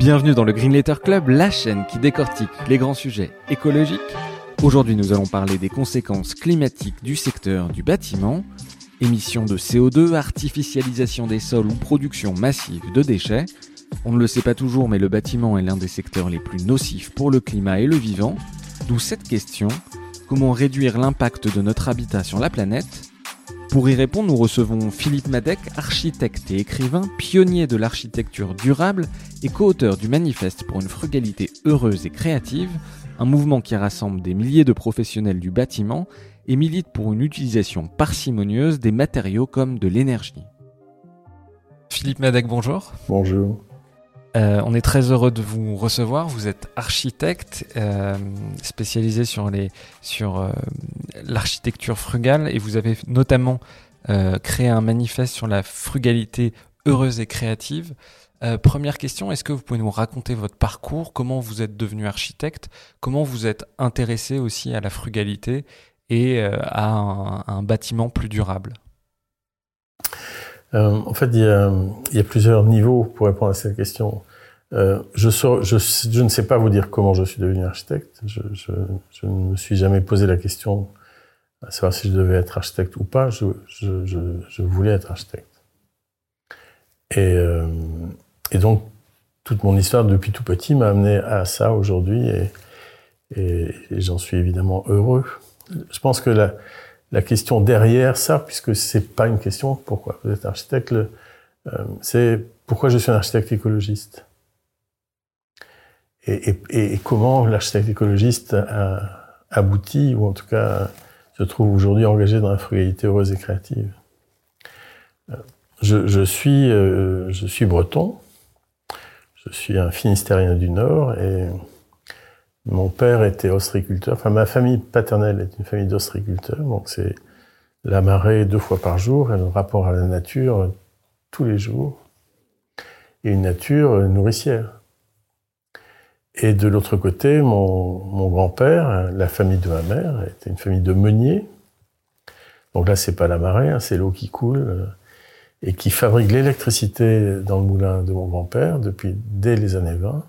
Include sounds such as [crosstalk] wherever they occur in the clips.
Bienvenue dans le Green Letter Club, la chaîne qui décortique les grands sujets écologiques. Aujourd'hui, nous allons parler des conséquences climatiques du secteur du bâtiment, émissions de CO2, artificialisation des sols ou production massive de déchets. On ne le sait pas toujours, mais le bâtiment est l'un des secteurs les plus nocifs pour le climat et le vivant. D'où cette question, comment réduire l'impact de notre habitat sur la planète pour y répondre, nous recevons Philippe Madec, architecte et écrivain, pionnier de l'architecture durable et co-auteur du manifeste pour une frugalité heureuse et créative, un mouvement qui rassemble des milliers de professionnels du bâtiment et milite pour une utilisation parcimonieuse des matériaux comme de l'énergie. Philippe Madec, bonjour. Bonjour. Euh, on est très heureux de vous recevoir. Vous êtes architecte euh, spécialisé sur sur euh, l'architecture frugale et vous avez notamment créé un manifeste sur la frugalité heureuse et créative. première question, est-ce que vous pouvez nous raconter votre parcours, comment vous êtes devenu architecte, comment vous êtes intéressé aussi à la frugalité et à un, bâtiment plus durable? En fait, il y, a, plusieurs niveaux pour répondre à cette question. Euh, je, ne sais pas vous dire comment je suis devenu architecte. Je, ne me suis jamais posé la question à savoir si je devais être architecte ou pas. Je, voulais être architecte. Et, euh, et, donc, toute mon histoire depuis tout petit m'a amené à ça aujourd'hui et, et, j'en suis évidemment heureux. Je pense que la, la question derrière ça, puisque c'est pas une question pourquoi vous êtes architecte, euh, c'est pourquoi je suis un architecte écologiste et, comment l'architecte écologiste a abouti, ou en tout cas se trouve aujourd'hui engagé dans la frugalité heureuse et créative. Euh, je, suis, euh, je suis breton, je suis un finistérien du Nord, et mon père était ostréiculteur, enfin ma famille paternelle est une famille d'ostréiculteurs, donc c'est la marée deux fois par jour et le rapport à la nature tous les jours, et une nature nourricière. Et de l'autre côté, mon, mon grand-père, la famille de ma mère, était une famille de meuniers. Donc là, c'est pas la marée, hein, c'est l'eau qui coule euh, et qui fabrique l'électricité dans le moulin de mon grand-père depuis dès les années 20.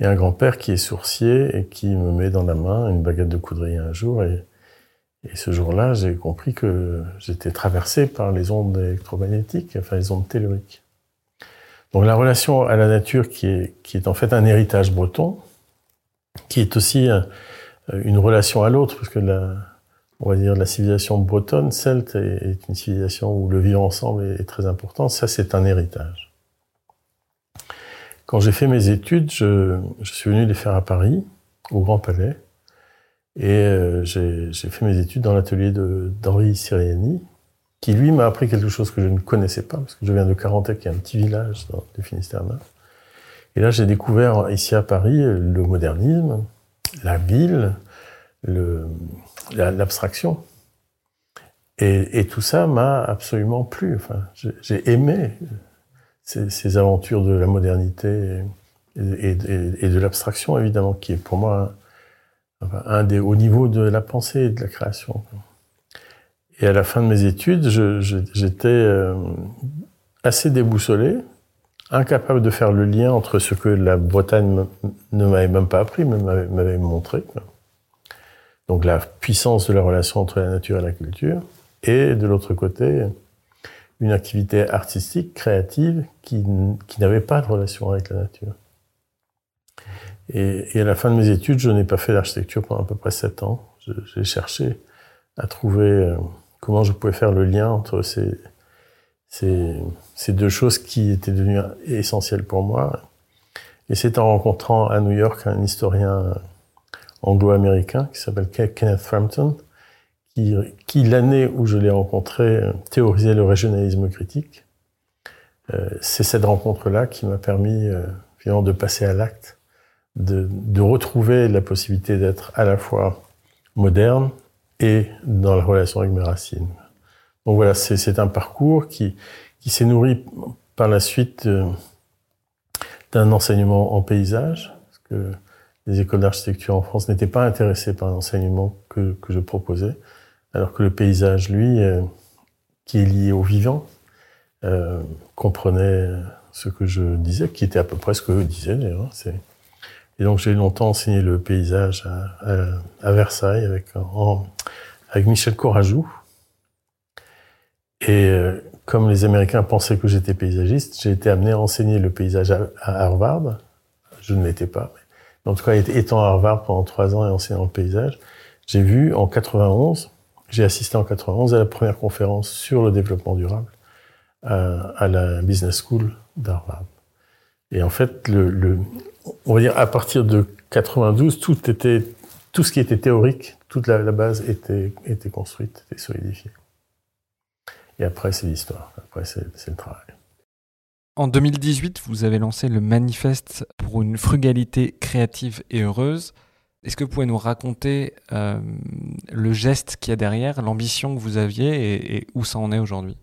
A un grand-père qui est sourcier et qui me met dans la main une baguette de coudrier un jour et, et ce jour-là, j'ai compris que j'étais traversé par les ondes électromagnétiques, enfin les ondes telluriques. Donc la relation à la nature qui est, qui est en fait un héritage breton, qui est aussi une relation à l'autre, parce que la, on va dire la civilisation bretonne, celte, est, une civilisation où le vivre ensemble est, très important. Ça, c'est un héritage. Quand j'ai fait mes études, je, suis venu les faire à Paris, au Grand Palais, et euh, j'ai fait mes études dans l'atelier d'Henri Siriani, qui lui m'a appris quelque chose que je ne connaissais pas, parce que je viens de Carantec, qui est un petit village dans, du Finistère Et là, j'ai découvert ici à Paris le modernisme, la ville, l'abstraction. et, et, tout ça m'a absolument plu. Enfin, j'ai aimé ces, aventures de la modernité et de l'abstraction, évidemment, qui est pour moi un, un des hauts niveaux de la pensée et de la création. Et à la fin de mes études, j'étais euh, assez déboussolé, incapable de faire le lien entre ce que la Bretagne ne m'avait même pas appris, mais m'avait montré. Donc la puissance de la relation entre la nature et la culture, et de l'autre côté, une activité artistique, créative, qui, qui n'avait pas de relation avec la nature. Et, à la fin de mes études, je n'ai pas fait d'architecture pendant à peu près sept ans. J'ai cherché à trouver euh, comment je pouvais faire le lien entre ces, ces, ces deux choses qui étaient devenues essentielles pour moi. Et c'est en rencontrant à New York un historien anglo-américain qui s'appelle Kenneth Frampton, qui, l'année où je l'ai rencontré, théorisait le régionalisme critique. euh, c'est cette rencontre-là qui m'a permis euh, finalement de passer à l'acte, de, retrouver la possibilité d'être à la fois moderne et dans la relation avec mes racines. Donc voilà, c'est un parcours qui, s'est nourri par la suite euh, d'un enseignement en paysage, parce que les écoles d'architecture en France n'étaient pas intéressées par l'enseignement que, je proposais, alors que le paysage, lui, euh, qui est lié au vivant, euh, comprenait ce que je disais, qui était à peu près ce que eux disaient d'ailleurs. Hein, et donc j'ai longtemps enseigné le paysage à, Versailles avec, Michel Corajou. Et euh, comme les Américains pensaient que j'étais paysagiste, j'ai été amené à enseigner le paysage à, Harvard. Je ne l'étais pas. En tout cas, étant à Harvard pendant trois ans et enseignant le paysage, j'ai vu en 91, j'ai assisté en 91 à la première conférence sur le développement durable à, à la Business School d'Harvard. Et en fait, on va dire à partir de 92, tout ce qui était théorique, toute la, la base était, était construite, était solidifiée. Et après, c'est l'histoire. Après, c'est le travail. En 2018, vous avez lancé le manifeste pour une frugalité créative et heureuse. Est-ce que vous pouvez nous raconter euh, le geste qu'il y a derrière, l'ambition que vous aviez et, où ça en est aujourd'hui?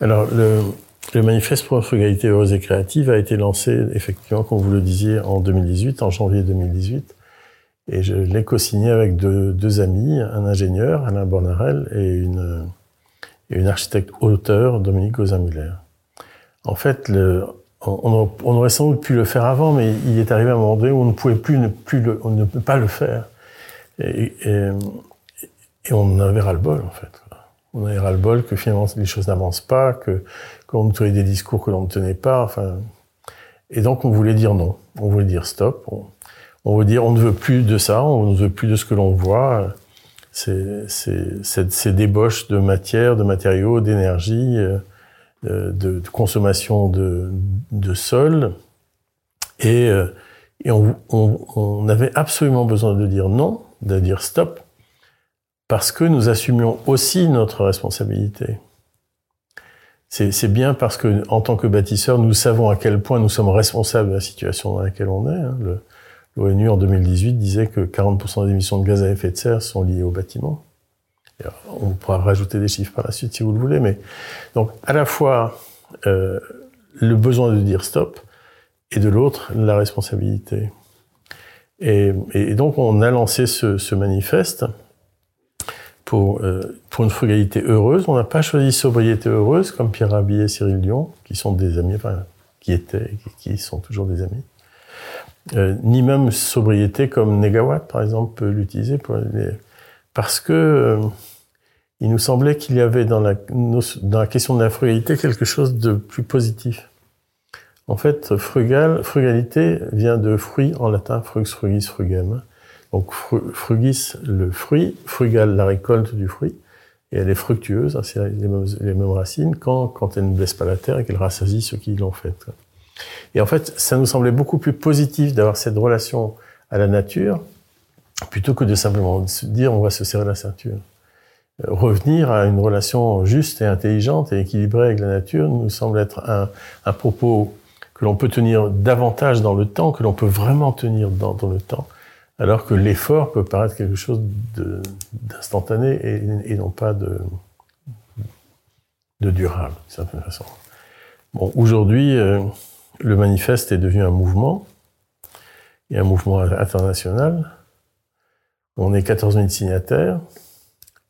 Alors, le, manifeste pour une frugalité heureuse et créative a été lancé, effectivement, comme vous le disiez, en 2018, en janvier 2018. Et je l'ai co-signé avec deux, amis, un ingénieur, Alain Bornarel, et une, et une architecte auteur, Dominique Gozin-Muller. En fait, le, on, aurait sans doute pu le faire avant, mais il est arrivé un moment donné où on ne pouvait plus on ne peut pas le faire. Et, on avait ras-le-bol, en fait. On avait ras-le-bol que finalement les choses n'avancent pas, que qu'on tenait des discours que l'on ne tenait pas. Enfin, et donc on voulait dire non. On voulait dire stop. On, on veut dire on ne veut plus de ça, on ne veut plus de ce que l'on voit ces, débauches de matière, de matériaux, d'énergie, euh, de, de, consommation de, de sol. Et, euh, et on, on, avait absolument besoin de dire non, de dire stop, parce que nous assumions aussi notre responsabilité. C'est bien parce que, en tant que bâtisseurs, nous savons à quel point nous sommes responsables de la situation dans laquelle on est. Hein. L'ONU en 2018 disait que 40% des émissions de gaz à effet de serre sont liées au bâtiment. On pourra rajouter des chiffres par la suite si vous le voulez, mais donc à la fois euh, le besoin de dire stop et de l'autre la responsabilité. Et, donc on a lancé ce, manifeste pour, euh, pour une frugalité heureuse. On n'a pas choisi sobriété heureuse comme Pierre Rabhi et Cyril Dion, qui sont des amis, qui étaient, qui sont toujours des amis. Euh, ni même sobriété comme Negawatt, par exemple, peut l'utiliser pour les... parce que euh, il nous semblait qu'il y avait dans la, dans la question de la frugalité quelque chose de plus positif. En fait, frugal, frugalité vient de fruit en latin, frux, frugis, frugem. Donc frugis, le fruit, frugal, la récolte du fruit, et elle est fructueuse, hein, c'est les les mêmes racines, quand, quand elle ne blesse pas la terre et qu'elle rassasie ceux qui l'ont faite. Et en fait, ça nous semblait beaucoup plus positif d'avoir cette relation à la nature plutôt que de simplement se dire on va se serrer la ceinture. Euh, revenir à une relation juste et intelligente et équilibrée avec la nature nous semble être un, propos que l'on peut tenir davantage dans le temps, que l'on peut vraiment tenir dans, le temps, alors que l'effort peut paraître quelque chose d'instantané et, non pas de, de durable, d'une certaine façon. Bon, aujourd'hui, euh, le manifeste est devenu un mouvement, et un mouvement international. On est 14 000 signataires,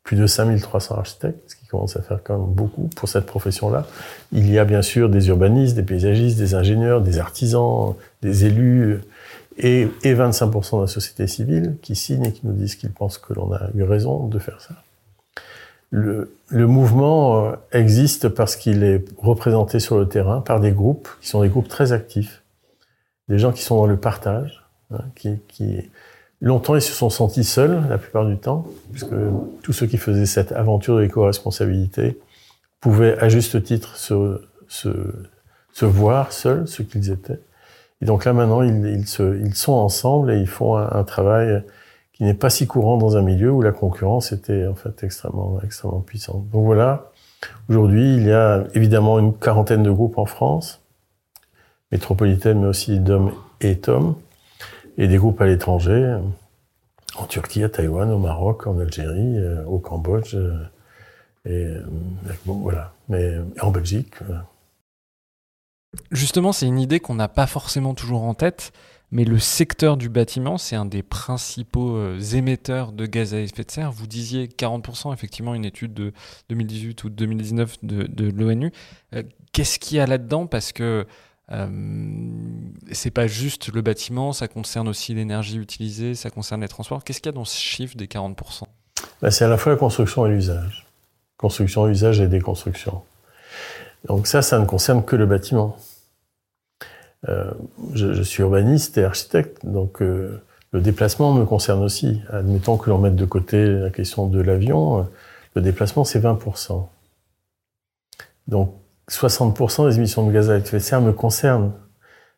plus de 5300 architectes, ce qui commence à faire quand même beaucoup pour cette profession-là. Il y a bien sûr des urbanistes, des paysagistes, des ingénieurs, des artisans, des élus, et, et 25% de la société civile qui signent et qui nous disent qu'ils pensent que l'on a eu raison de faire ça le, mouvement euh, existe parce qu'il est représenté sur le terrain par des groupes qui sont des groupes très actifs, des gens qui sont dans le partage, hein, qui, longtemps ils se sont sentis seuls la plupart du temps, puisque tous ceux qui faisaient cette aventure de l'éco-responsabilité pouvaient à juste titre se, voir seuls, ce qu'ils étaient. Et donc là maintenant ils, sont ensemble et ils font un, travail qui n'est pas si courant dans un milieu où la concurrence était en fait extrêmement, extrêmement puissante. Donc voilà, Aujourd'hui, il y a évidemment une quarantaine de groupes en France, métropolitaine, mais aussi d'hommes et TOM, et des groupes à l'étranger, en Turquie, à Taïwan, au Maroc, en Algérie, euh, au Cambodge, euh, et euh, bon, voilà, mais en Belgique. Justement, c'est une idée qu'on n'a pas forcément toujours en tête, mais le secteur du bâtiment, c'est un des principaux émetteurs de gaz à effet de serre. Vous disiez 40%, effectivement, une étude de 2018 ou 2019 de, l'ONU. Qu'est-ce qu'il y a là-dedans? Parce que euh, c'est pas juste le bâtiment, ça concerne aussi l'énergie utilisée, ça concerne les transports. Qu'est-ce qu'il y a dans ce chiffre des 40% bah, C'est à la fois la construction et l'usage. Construction, usage et déconstruction. Donc ça, ça ne concerne que le bâtiment. Euh, je, suis urbaniste et architecte, donc euh, le déplacement me concerne aussi. Admettons que l'on mette de côté la question de l'avion, le déplacement c'est 20%. Donc 60% des émissions de gaz à effet de serre me concernent.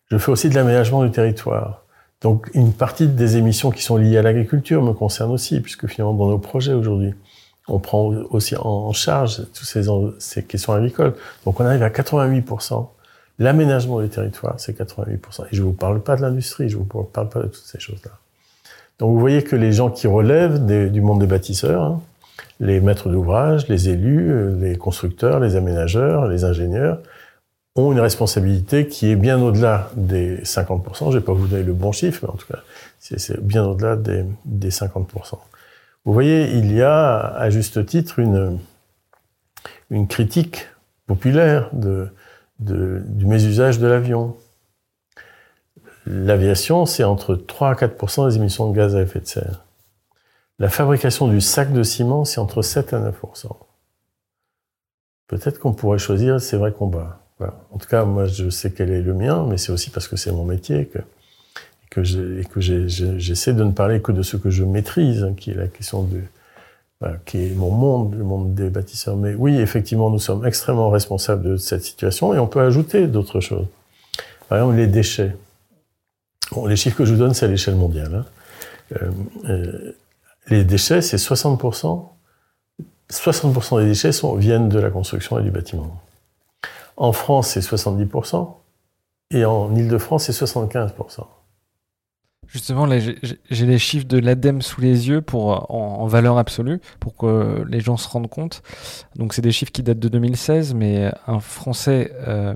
Je fais aussi de l'aménagement du territoire. Donc une partie des émissions qui sont liées à l'agriculture me concerne aussi, puisque finalement dans nos projets aujourd'hui, on prend aussi en charge toutes ces, questions agricoles. Donc on arrive à 88%. L'aménagement du territoire, c'est 88%. Et je ne vous parle pas de l'industrie, je ne vous parle pas de toutes ces choses-là. Donc vous voyez que les gens qui relèvent du monde des bâtisseurs, hein, les maîtres d'ouvrage, les élus, euh, les constructeurs, les aménageurs, les ingénieurs ont une responsabilité qui est bien au-delà des 50%. Je vais pas vous donner le bon chiffre, mais en tout cas, c'est bien au-delà des, 50%. Vous voyez, il y a à juste titre une, critique populaire du mésusage de l'avion. L'aviation, c'est entre 3 à 4% des émissions de gaz à effet de serre. La fabrication du sac de ciment, c'est entre 7 à 9% Peut-être qu'on pourrait choisir ces vrais combats. En tout cas, moi, je sais quel est le mien, mais c'est aussi parce que c'est mon métier que, que j'essaie de ne parler que de ce que je maîtrise, hein, qui est la question de, qui est mon monde, le monde des bâtisseurs. Mais oui, effectivement, nous sommes extrêmement responsables de cette situation et on peut ajouter d'autres choses. Par exemple, les déchets. Les chiffres que je vous donne, c'est à l'échelle mondiale. Hein. Euh, euh, les déchets, c'est 60%. 60% des déchets viennent de la construction et du bâtiment. En France, c'est 70%. Et en Ile-de-France, c'est 75%. Justement, j'ai les chiffres de l'ADEME sous les yeux pour, en, valeur absolue, pour que les gens se rendent compte. Donc, c'est des chiffres qui datent de 2016, mais un Français euh,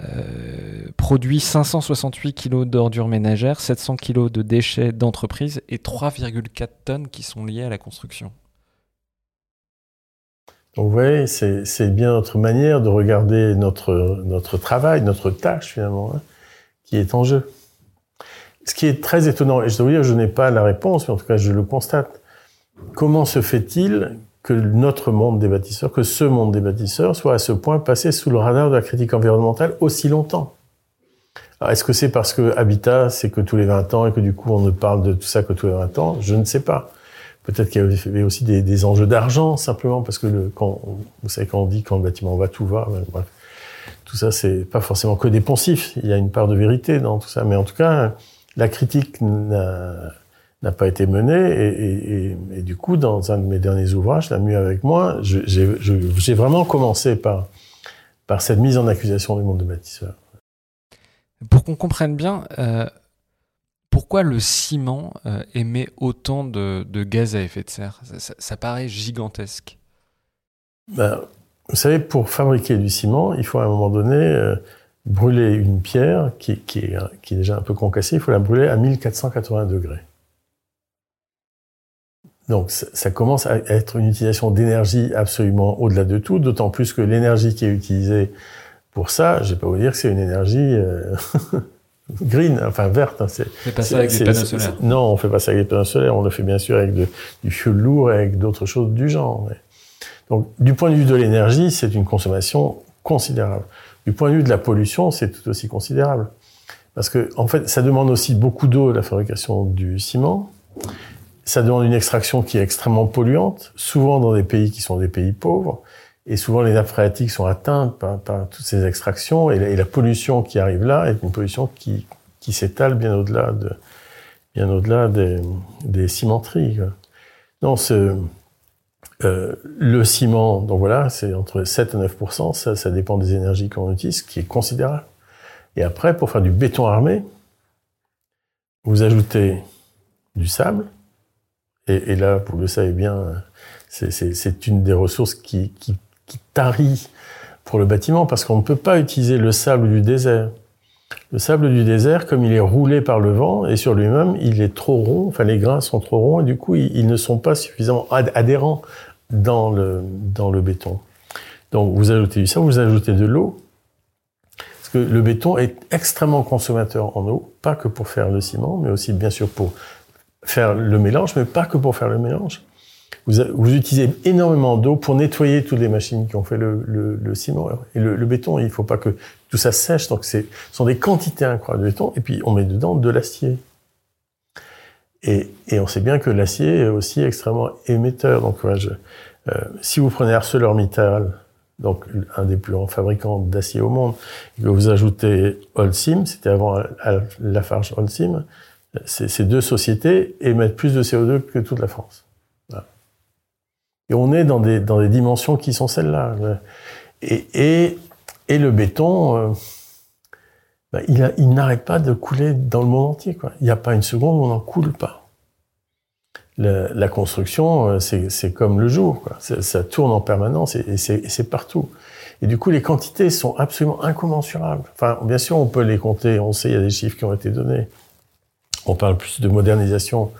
euh, produit 568 kg d'ordures ménagères, 700 kg de déchets d'entreprise et 3,4 tonnes qui sont liées à la construction. Donc vous voyez, c'est bien notre manière de regarder notre, notre travail, notre tâche finalement, hein, qui est en jeu. Ce qui est très étonnant, et je dois vous dire, je n'ai pas la réponse, mais en tout cas je le constate. Comment se fait-il que notre monde des bâtisseurs, que ce monde des bâtisseurs soit à ce point passé sous le radar de la critique environnementale aussi longtemps. Est-ce que c'est parce que Habitat, c'est que tous les 20 ans et que du coup on ne parle de tout ça que tous les 20 ans? Je ne sais pas. Peut-être qu'il y avait aussi des, enjeux d'argent simplement parce que le, quand, vous savez quand on dit quand le bâtiment va tout va, ben, bref, tout ça c'est pas forcément que des poncifs. Il y a une part de vérité dans tout ça, mais en tout cas la critique n'a n'a pas été menée. Et, et, et, du coup, dans un de mes derniers ouvrages, La Mue avec moi, j'ai vraiment commencé par, par cette mise en accusation du monde des bâtisseurs. Pour qu'on comprenne bien, euh, pourquoi le ciment euh, émet autant de, de, gaz à effet de serre? Ça, ça, paraît gigantesque. Ben, vous savez, pour fabriquer du ciment, il faut à un moment donné euh, brûler une pierre qui, qui, est, qui est déjà un peu concassée, il faut la brûler à 1480 degrés. Donc ça commence à être une utilisation d'énergie absolument au-delà de tout, d'autant plus que l'énergie qui est utilisée pour ça, je vais pas vous dire que c'est une énergie euh, [laughs] green, enfin verte. Hein, c'est pas ça avec des panneaux solaires. Non, on fait pas ça avec des panneaux solaires, on le fait bien sûr avec de, du fioul lourd et avec d'autres choses du genre. Donc du point de vue de l'énergie, c'est une consommation considérable. Du point de vue de la pollution, c'est tout aussi considérable. Parce que, en fait, ça demande aussi beaucoup d'eau, la fabrication du ciment ça demande une extraction qui est extrêmement polluante, souvent dans des pays qui sont des pays pauvres, et souvent les nappes phréatiques sont atteintes par, toutes ces extractions, et la, pollution qui arrive là est une pollution qui, s'étale bien au-delà des, cimenteries. Non, Euh, le ciment, donc voilà, c'est entre 7 et 9 ça, ça dépend des énergies qu'on utilise, qui est considérable. Et après, pour faire du béton armé, vous ajoutez du sable, et, là, vous le savez bien, c'est une des ressources qui, qui, qui tarit pour le bâtiment, parce qu'on ne peut pas utiliser le sable du désert. Le sable du désert, comme il est roulé par le vent et sur lui-même, il est trop rond, enfin les grains sont trop ronds et du coup ils, ne sont pas suffisamment adhérents dans le, dans le béton. Donc vous ajoutez du sable, vous ajoutez de l'eau, parce que le béton est extrêmement consommateur en eau, pas que pour faire le ciment, mais aussi bien sûr pour faire le mélange, mais pas que pour faire le mélange. Vous, vous utilisez énormément d'eau pour nettoyer toutes les machines qui ont fait le, le, le ciment. Et le, le, béton, il faut pas que tout ça sèche, donc ce sont des quantités incroyables de béton, et puis on met dedans de l'acier. Et, et, on sait bien que l'acier est aussi extrêmement émetteur. Donc, je, euh, si vous prenez ArcelorMittal, donc un des plus grands fabricants d'acier au monde, et que vous ajoutez Holcim, c'était avant Lafarge Holcim, ces deux sociétés émettent plus de CO2 que toute la France. Et on est dans des, dans des dimensions qui sont celles-là. Et, et, le béton, euh, bah, il, il n'arrête pas de couler dans le monde entier. Il n'y a pas une seconde où on n'en coule pas. La, construction, euh, c'est comme le jour. Ça tourne en permanence et, et c'est partout. Et du coup, les quantités sont absolument incommensurables. Enfin, bien sûr, on peut les compter. On sait, il y a des chiffres qui ont été donnés. On parle plus de modernisation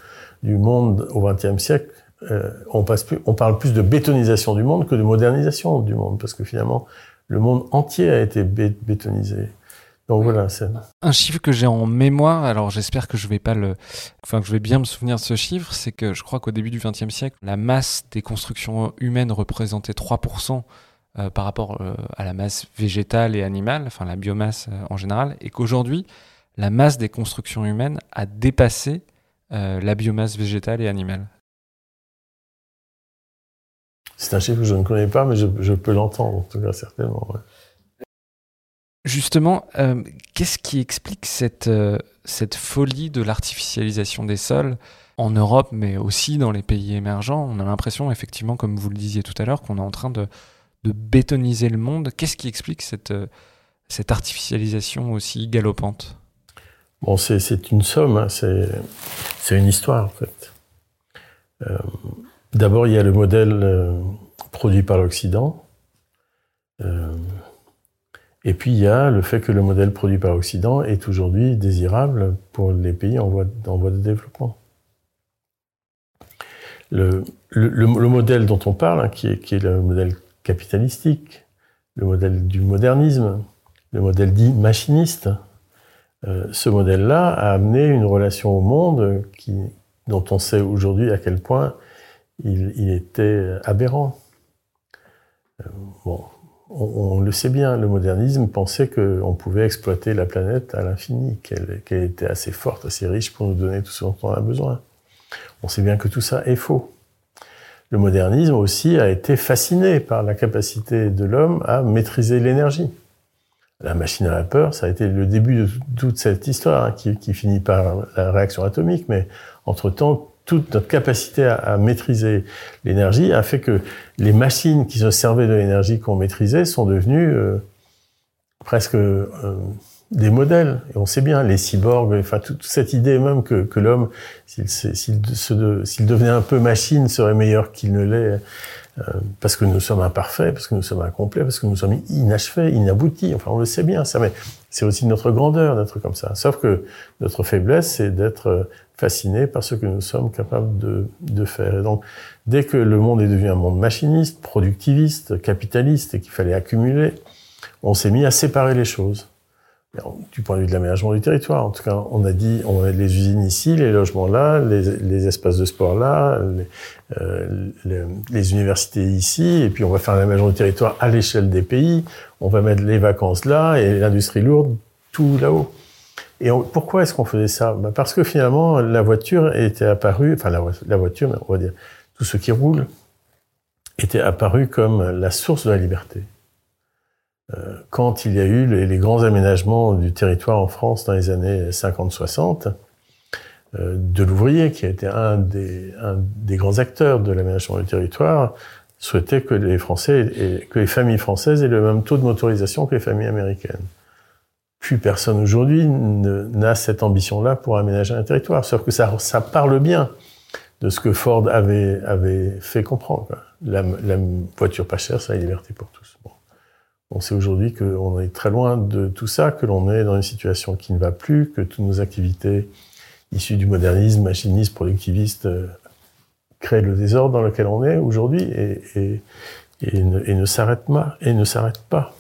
du monde au XXe siècle euh, on, passe plus, on parle plus de bétonisation du monde que de modernisation du monde, parce que finalement, le monde entier a été bétonisé. Donc voilà, c'est un chiffre que j'ai en mémoire. Alors j'espère que je vais pas le, enfin que je vais bien me souvenir de ce chiffre. C'est que je crois qu'au début du XXe siècle, la masse des constructions humaines représentait 3% euh, par rapport euh, à la masse végétale et animale, enfin la biomasse en général, et qu'aujourd'hui, la masse des constructions humaines a dépassé la biomasse végétale et animale. C'est un chiffre que je ne connais pas, mais je, peux l'entendre, en tout cas, certainement. Justement, euh, qu'est-ce qui explique cette, euh, cette folie de l'artificialisation des sols en Europe, mais aussi dans les pays émergents? On a l'impression, effectivement, comme vous le disiez tout à l'heure, qu'on est en train de, de bétoniser le monde. Qu'est-ce qui explique cette, euh, cette artificialisation aussi galopante? Bon, c'est une somme, hein, c'est une histoire, en fait. D'abord, il y a le modèle euh, produit par l'Occident. Euh, et puis, il y a le fait que le modèle produit par l'Occident est aujourd'hui désirable pour les pays en voie, de développement. Le, modèle dont on parle, hein, qui, est, le modèle capitalistique, le modèle du modernisme, le modèle dit machiniste, euh, ce modèle-là a amené une relation au monde qui, dont on sait aujourd'hui à quel point il, était aberrant. Euh, bon, on, le sait bien, le modernisme pensait qu'on pouvait exploiter la planète à l'infini, qu'elle était assez forte, assez riche pour nous donner tout ce dont on a besoin. On sait bien que tout ça est faux. Le modernisme aussi a été fasciné par la capacité de l'homme à maîtriser l'énergie. La machine à vapeur, ça a été le début de toute cette histoire hein, qui, finit par la réaction atomique, mais entre-temps, toute notre capacité à, maîtriser l'énergie a fait que les machines qui se servaient de l'énergie qu'on maîtrisait sont devenues euh, presque euh, des modèles. Et on sait bien, les cyborgs, enfin toute, cette idée même que, que l'homme, s'il devenait un peu machine, serait meilleur qu'il ne l'est, euh, parce que nous sommes imparfaits, parce que nous sommes incomplets, parce que nous sommes inachevés, inaboutis. Enfin, on le sait bien, ça. Mais c'est aussi notre grandeur d'être comme ça. Sauf que notre faiblesse, c'est d'être fasciné par ce que nous sommes capables de, de faire. Et donc, dès que le monde est devenu un monde machiniste, productiviste, capitaliste et qu'il fallait accumuler, on s'est mis à séparer les choses. Du point de vue de l'aménagement du territoire, en tout cas, on a dit, on a les usines ici, les logements là, les, espaces de sport là, les, euh, les, universités ici, et puis on va faire l'aménagement du territoire à l'échelle des pays, on va mettre les vacances là et l'industrie lourde tout là-haut. Et pourquoi est-ce qu'on faisait ça? Ben Parce que finalement, la voiture était apparue, enfin la, voiture, on va dire tout ce qui roule, était apparu comme la source de la liberté. Euh, quand il y a eu les, grands aménagements du territoire en France dans les années 50-60, euh, de l'ouvrier, qui a été un des, grands acteurs de l'aménagement du territoire, souhaitait que les Français et que les familles françaises aient le même taux de motorisation que les familles américaines. Plus personne aujourd'hui n'a cette ambition-là pour aménager un territoire. Sauf que ça, parle bien de ce que Ford avait, fait comprendre. La, la, voiture pas chère, c'est la liberté pour tous. On sait aujourd'hui qu'on est très loin de tout ça, que l'on est dans une situation qui ne va plus, que toutes nos activités issues du modernisme, machinisme, productiviste, euh, créent le désordre dans lequel on est aujourd'hui et, ne, s'arrête pas.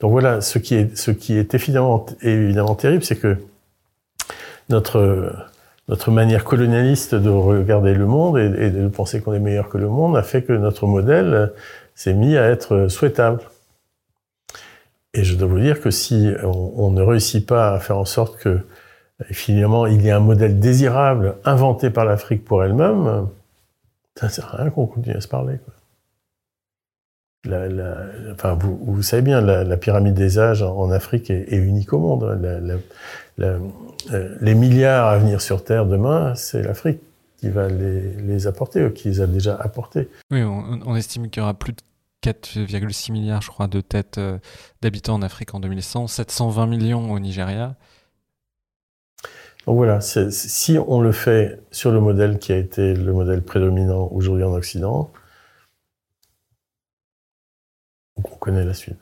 Donc voilà, ce qui est, évidemment, terrible, c'est que notre, manière colonialiste de regarder le monde et de penser qu'on est meilleur que le monde a fait que notre modèle s'est mis à être souhaitable. Et je dois vous dire que si on, ne réussit pas à faire en sorte que finalement il y ait un modèle désirable inventé par l'Afrique pour elle-même, ça ne sert à rien qu'on continue à se parler. Enfin, vous, savez bien, la, pyramide des âges en Afrique est, unique au monde. Euh, les milliards à venir sur Terre demain, c'est l'Afrique qui va les, apporter, qui les a déjà apportés. Oui, on, on estime qu'il y aura plus de 4,6 milliards, je crois, de têtes euh, d'habitants en Afrique en 2100, 720 millions au Nigeria. Donc voilà, si on le fait sur le modèle qui a été le modèle prédominant aujourd'hui en Occident, on connaît la suite.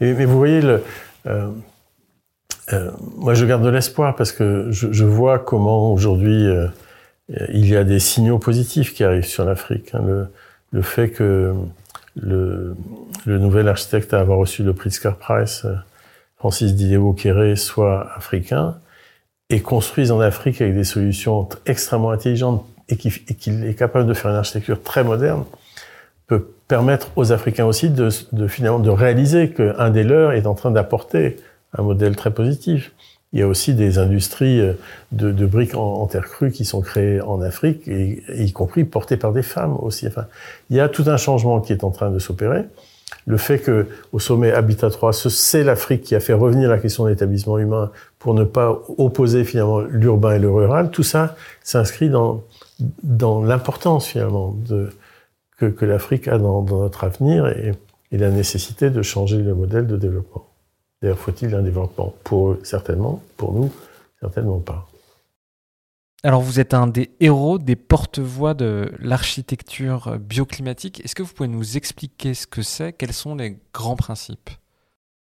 Mais, vous voyez, euh, euh, moi je garde de l'espoir parce que je, vois comment aujourd'hui il y a des signaux positifs qui arrivent sur l'Afrique. Hein. Le, fait que le, le, nouvel architecte à avoir reçu le prix Scar Price, euh, Francis Diego Kéré, soit africain et construise en Afrique avec des solutions extrêmement intelligentes et qu'il qu est capable de faire une architecture très moderne, peut permettre aux Africains aussi de, de finalement de réaliser qu'un des leurs est en train d'apporter un modèle très positif. Il y a aussi des industries de, de briques en, terre crue qui sont créées en Afrique, y compris portées par des femmes aussi. Enfin, il y a tout un changement qui est en train de s'opérer. Le fait que au sommet Habitat 3, c'est l'Afrique qui a fait revenir la question de l'établissement humain pour ne pas opposer finalement l'urbain et le rural, tout ça s'inscrit dans, l'importance finalement que, que l'Afrique a dans, notre avenir et, la nécessité de changer le modèle de développement. D'ailleurs, faut-il un développement Pour eux, certainement. Pour nous, certainement pas. Alors, vous êtes un des héros, des porte-voix de l'architecture bioclimatique. Est-ce que vous pouvez nous expliquer ce que c'est? Quels sont les grands principes?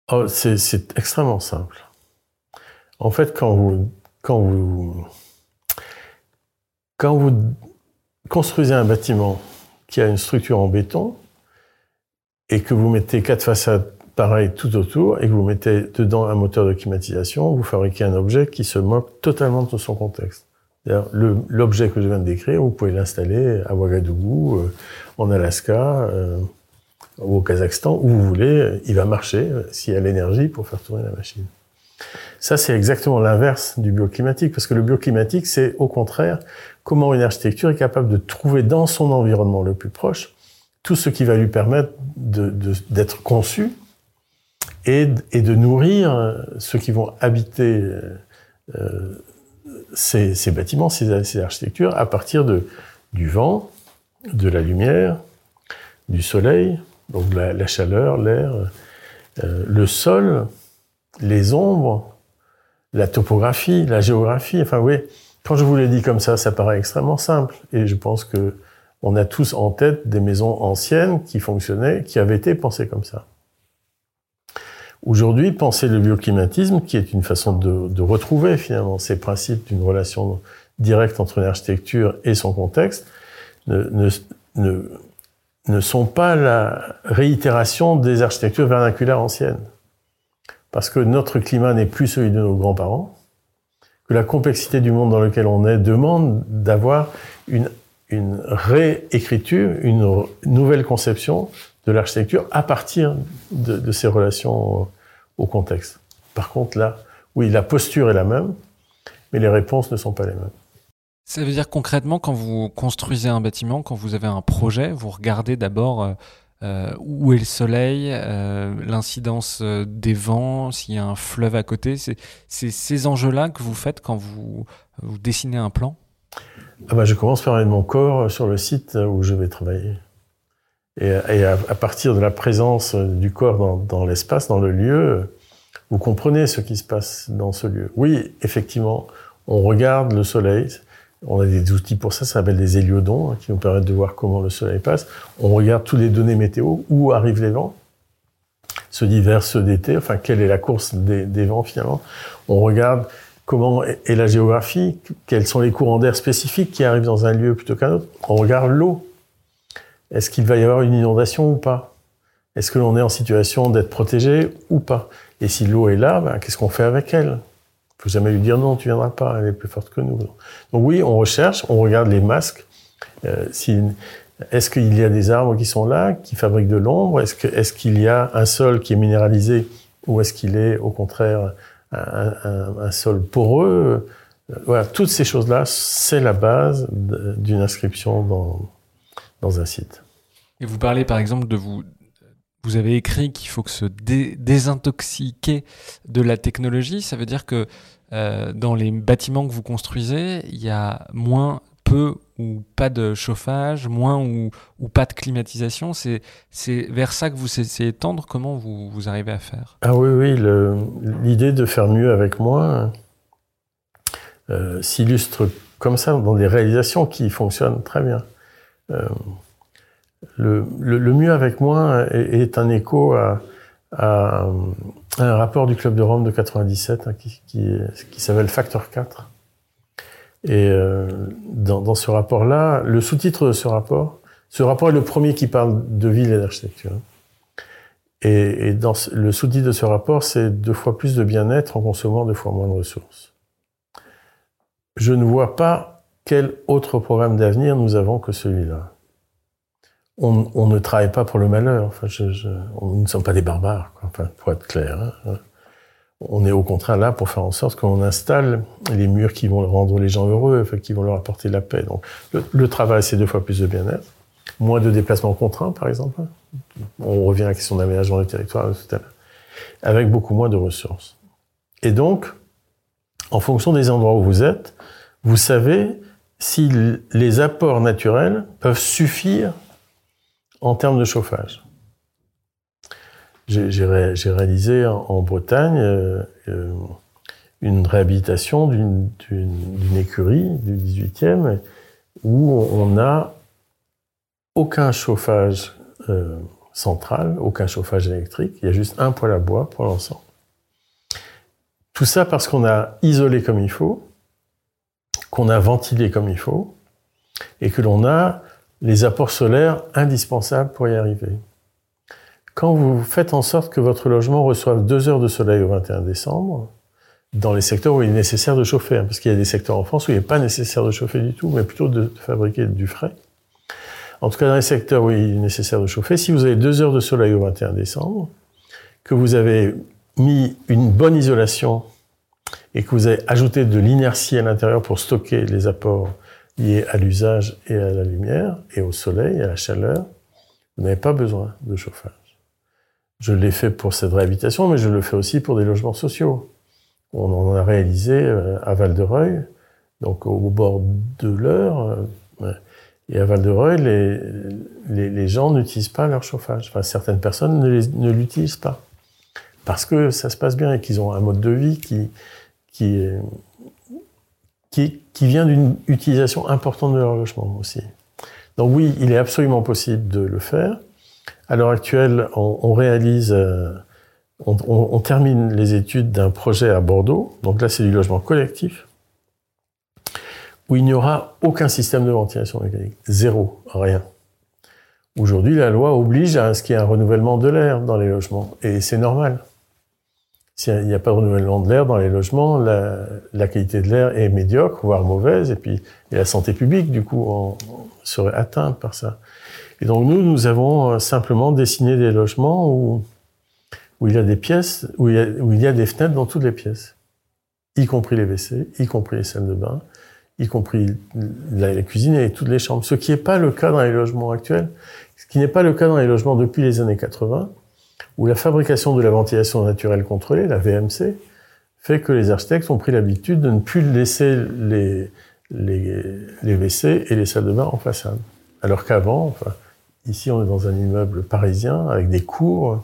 Oh, C'est extrêmement simple. En fait, quand vous, quand vous, quand vous construisez un bâtiment qui a une structure en béton et que vous mettez quatre façades pareilles tout autour et que vous mettez dedans un moteur de climatisation, vous fabriquez un objet qui se moque totalement de son contexte. L'objet que je viens de décrire, vous pouvez l'installer à Ouagadougou, euh, en Alaska, euh, au Kazakhstan, où vous voulez, il va marcher s'il y a l'énergie pour faire tourner la machine. Ça, c'est exactement l'inverse du bioclimatique, parce que le bioclimatique, c'est au contraire comment une architecture est capable de trouver dans son environnement le plus proche tout ce qui va lui permettre d'être de, conçu et, de nourrir ceux qui vont habiter euh, ces, ces, bâtiments, ces, architectures, à partir du vent, de la lumière, du soleil, donc la, la chaleur, l'air, euh, le sol, les ombres, la topographie, la géographie. Enfin, oui, quand je vous l'ai dit comme ça, ça paraît extrêmement simple. Et je pense que on a tous en tête des maisons anciennes qui fonctionnaient, qui avaient été pensées comme ça. Aujourd'hui, penser le bioclimatisme, qui est une façon de, retrouver finalement ces principes d'une relation directe entre une architecture et son contexte, ne, sont pas la réitération des architectures vernaculaires anciennes. Parce que notre climat n'est plus celui de nos grands-parents, que la complexité du monde dans lequel on est demande d'avoir une, réécriture, une nouvelle conception de l'architecture à partir de, ces relations au, contexte. Par contre, là, oui, la posture est la même, mais les réponses ne sont pas les mêmes. Ça veut dire concrètement, quand vous construisez un bâtiment, quand vous avez un projet, vous regardez d'abord euh, euh, où est le soleil, euh, l'incidence des vents, s'il y a un fleuve à côté. C'est ces enjeux-là que vous faites quand vous, vous dessinez un plan? Ah bah, Je commence par mettre mon corps sur le site où je vais travailler. Et, à, partir de la présence du corps dans, dans l'espace, dans le lieu, vous comprenez ce qui se passe dans ce lieu. Oui, effectivement, on regarde le soleil. On a des outils pour ça, ça s'appelle des héliodons, hein, qui nous permettent de voir comment le soleil passe. On regarde toutes les données météo, où arrivent les vents, ceux d'hiver, ceux d'été, enfin, quelle est la course des, des vents finalement. On regarde comment est la géographie, quels sont les courants d'air spécifiques qui arrivent dans un lieu plutôt qu'un autre. On regarde l'eau. Est-ce qu'il va y avoir une inondation ou pas? Est-ce que l'on est en situation d'être protégé ou pas? Et si l'eau est là, ben, qu'est-ce qu'on fait avec elle? Il ne faut jamais lui dire non, tu viendras pas, elle est plus forte que nous. Donc oui, on recherche, on regarde les masques. Euh, est-ce qu'il y a des arbres qui sont là, qui fabriquent de l'ombre? Est-ce qu'il y a un sol qui est minéralisé ou est-ce qu'il est au contraire un, sol poreux? Voilà, toutes ces choses-là, c'est la base d'une inscription dans, dans un site. Et vous parlez par exemple de vous. Vous avez écrit qu'il faut que se désintoxiquer de la technologie. Ça veut dire que euh, dans les bâtiments que vous construisez, il y a moins, peu ou pas de chauffage, moins ou, ou pas de climatisation. C'est, vers ça que vous essayez de tendre. Comment vous, vous arrivez à faire? Ah oui, oui. l'idée de faire mieux avec moins euh, s'illustre comme ça dans des réalisations qui fonctionnent très bien. Euh, le, mieux avec moins est, un écho à, un rapport du Club de Rome de 97 hein, qui, s'appelle Factor 4 et euh, dans, dans, ce rapport-là, le sous-titre de ce rapport, ce rapport est le premier qui parle de ville et d'architecture. Et, et, dans le sous-titre de ce rapport, c'est deux fois plus de bien-être en consommant deux fois moins de ressources. Je ne vois pas quel autre programme d'avenir nous avons que celui-là? On, ne travaille pas pour le malheur. Enfin, on, nous ne sommes pas des barbares, quoi. Enfin, pour être clair. Hein on est au contraire là pour faire en sorte qu'on installe les murs qui vont rendre les gens heureux, qui vont leur apporter la paix. Donc, le, travail, c'est deux fois plus de bien-être, moins de déplacements contraints, par exemple. On revient à la question d'aménagement du territoire tout à l'heure, avec beaucoup moins de ressources. Et donc, en fonction des endroits où vous êtes, vous savez si les apports naturels peuvent suffire en termes de chauffage. J'ai réalisé en, Bretagne euh, euh, une réhabilitation d'une écurie du 18e où on n'a aucun chauffage euh, central, aucun chauffage électrique, il y a juste un poêle à bois pour l'ensemble. Tout ça parce qu'on a isolé comme il faut, qu'on a ventilé comme il faut, et que l'on a les apports solaires indispensables pour y arriver. Quand vous faites en sorte que votre logement reçoive deux heures de soleil au 21 décembre, dans les secteurs où il est nécessaire de chauffer, hein, parce qu'il y a des secteurs en France où il n'est pas nécessaire de chauffer du tout, mais plutôt de, fabriquer du frais. En tout cas, dans les secteurs où il est nécessaire de chauffer, si vous avez deux heures de soleil au 21 décembre, que vous avez mis une bonne isolation et que vous avez ajouté de l'inertie à l'intérieur pour stocker les apports liés à l'usage et à la lumière, et au soleil, et à la chaleur, vous n'avez pas besoin de chauffage. Je l'ai fait pour cette réhabilitation, mais je le fais aussi pour des logements sociaux. On en a réalisé euh, à Val-de-Reuil, donc au bord de l'Eure. Euh, et à Val-de-Reuil, les, les, les, gens n'utilisent pas leur chauffage. Enfin, certaines personnes ne l'utilisent pas. Parce que ça se passe bien et qu'ils ont un mode de vie qui, qui, qui, vient d'une utilisation importante de leur logement aussi. Donc oui, il est absolument possible de le faire. À l'heure actuelle, on, réalise, euh, on, termine les études d'un projet à Bordeaux. Donc là, c'est du logement collectif où il n'y aura aucun système de ventilation mécanique. Zéro, rien. Aujourd'hui, la loi oblige à ce qu'il y ait un renouvellement de l'air dans les logements. Et c'est normal. S'il n'y a pas de renouvellement de l'air dans les logements, la, qualité de l'air est médiocre, voire mauvaise, et puis la santé publique, du coup, serait atteinte par ça. Et donc nous, nous avons euh, simplement dessiné des logements où, il y a des pièces, où il, y a, où il y a des fenêtres dans toutes les pièces, y compris les WC, y compris les salles de bain, y compris la, cuisine et toutes les chambres. Ce qui n'est pas le cas dans les logements actuels, ce qui n'est pas le cas dans les logements depuis les années 80, où la fabrication de la ventilation naturelle contrôlée, la VMC, fait que les architectes ont pris l'habitude de ne plus laisser les, WC et les salles de bain en façade. Alors qu'avant, ici, on est dans un immeuble parisien avec des cours.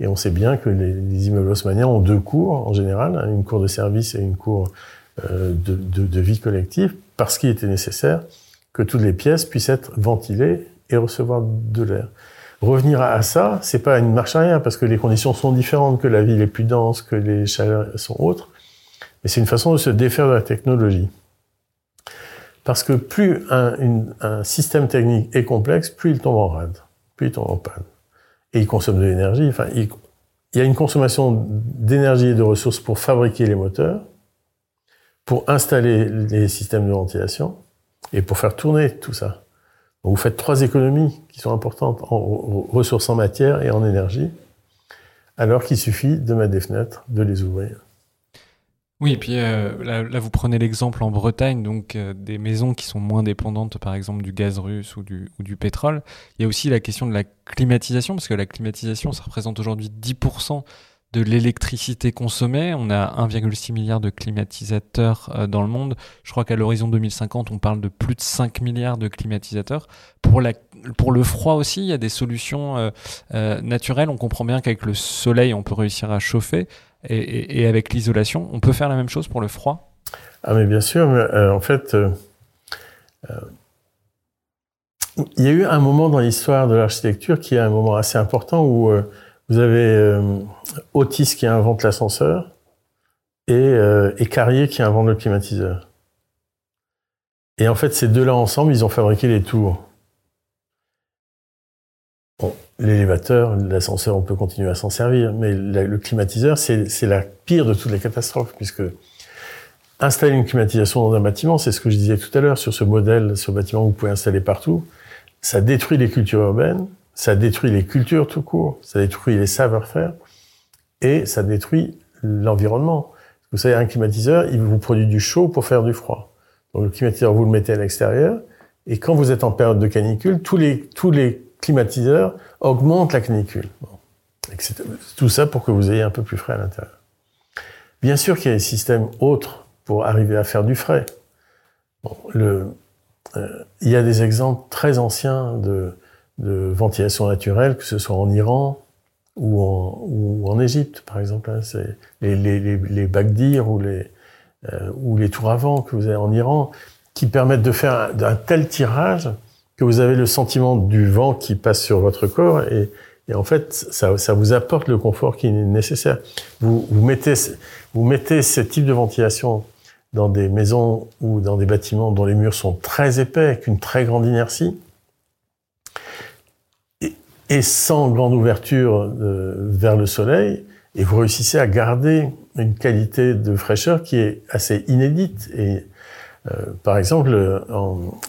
Et on sait bien que les, immeubles haussmanniens ont deux cours en général, hein, une cour de service et une cour euh, de, vie collective, parce qu'il était nécessaire que toutes les pièces puissent être ventilées et recevoir de l'air. Revenir à, ça, c'est pas une marche arrière, parce que les conditions sont différentes, que la ville est plus dense, que les chaleurs sont autres, mais c'est une façon de se défaire de la technologie. Parce que plus un, système technique est complexe, plus il tombe en rade, plus il tombe en panne. Et il consomme de l'énergie. Enfin, il, y a une consommation d'énergie et de ressources pour fabriquer les moteurs, pour installer les systèmes de ventilation et pour faire tourner tout ça. Vous faites trois économies qui sont importantes en ressources en matière et en énergie, alors qu'il suffit de mettre des fenêtres, de les ouvrir. Oui, et puis euh, là, vous prenez l'exemple en Bretagne, donc euh, des maisons qui sont moins dépendantes, par exemple, du gaz russe ou du, ou du pétrole. Il y a aussi la question de la climatisation, parce que la climatisation, ça représente aujourd'hui 10% de l'électricité consommée. On a 1,6 milliard de climatisateurs euh, dans le monde. Je crois qu'à l'horizon 2050, on parle de plus de 5 milliards de climatisateurs. Pour, la, pour le froid aussi, il y a des solutions naturelles. On comprend bien qu'avec le soleil, on peut réussir à chauffer et, avec l'isolation. On peut faire la même chose pour le froid Ah mais bien sûr, euh, en fait, euh, euh, il y a eu un moment dans l'histoire de l'architecture qui est un moment assez important où vous avez Otis qui invente l'ascenseur et, et Carrier qui invente le climatiseur. Et en fait, ces deux-là ensemble, ils ont fabriqué les tours. L'élévateur, l'ascenseur, on peut continuer à s'en servir, mais le climatiseur, c'est la pire de toutes les catastrophes, puisque installer une climatisation dans un bâtiment, c'est ce que je disais tout à l'heure sur ce modèle, ce bâtiment que vous pouvez installer partout, ça détruit les cultures urbaines, ça détruit les cultures tout court, ça détruit les savoir-faire, et ça détruit l'environnement. Vous savez, un climatiseur, il vous produit du chaud pour faire du froid. Donc le climatiseur, vous le mettez à l'extérieur, et quand vous êtes en période de canicule, tous les, tous les climatiseur augmente la canicule. Tout ça pour que vous ayez un peu plus frais à l'intérieur. Bien sûr qu'il y a des systèmes autres pour arriver à faire du frais. euh, il y a des exemples très anciens de, de, ventilation naturelle, que ce soit en Iran ou en, ou en Égypte, par exemple. Hein. c'est les, les, les, les ou les, euh, ou les tours que vous avez en Iran, qui permettent de faire un, un tel tirage que vous avez le sentiment du vent qui passe sur votre corps et, et en fait, ça, ça, vous apporte le confort qui est nécessaire. Vous, vous, mettez, vous mettez ce type de ventilation dans des maisons ou dans des bâtiments dont les murs sont très épais, avec une très grande inertie, et, sans grande ouverture euh, vers le soleil, et vous réussissez à garder une qualité de fraîcheur qui est assez inédite et euh, par exemple,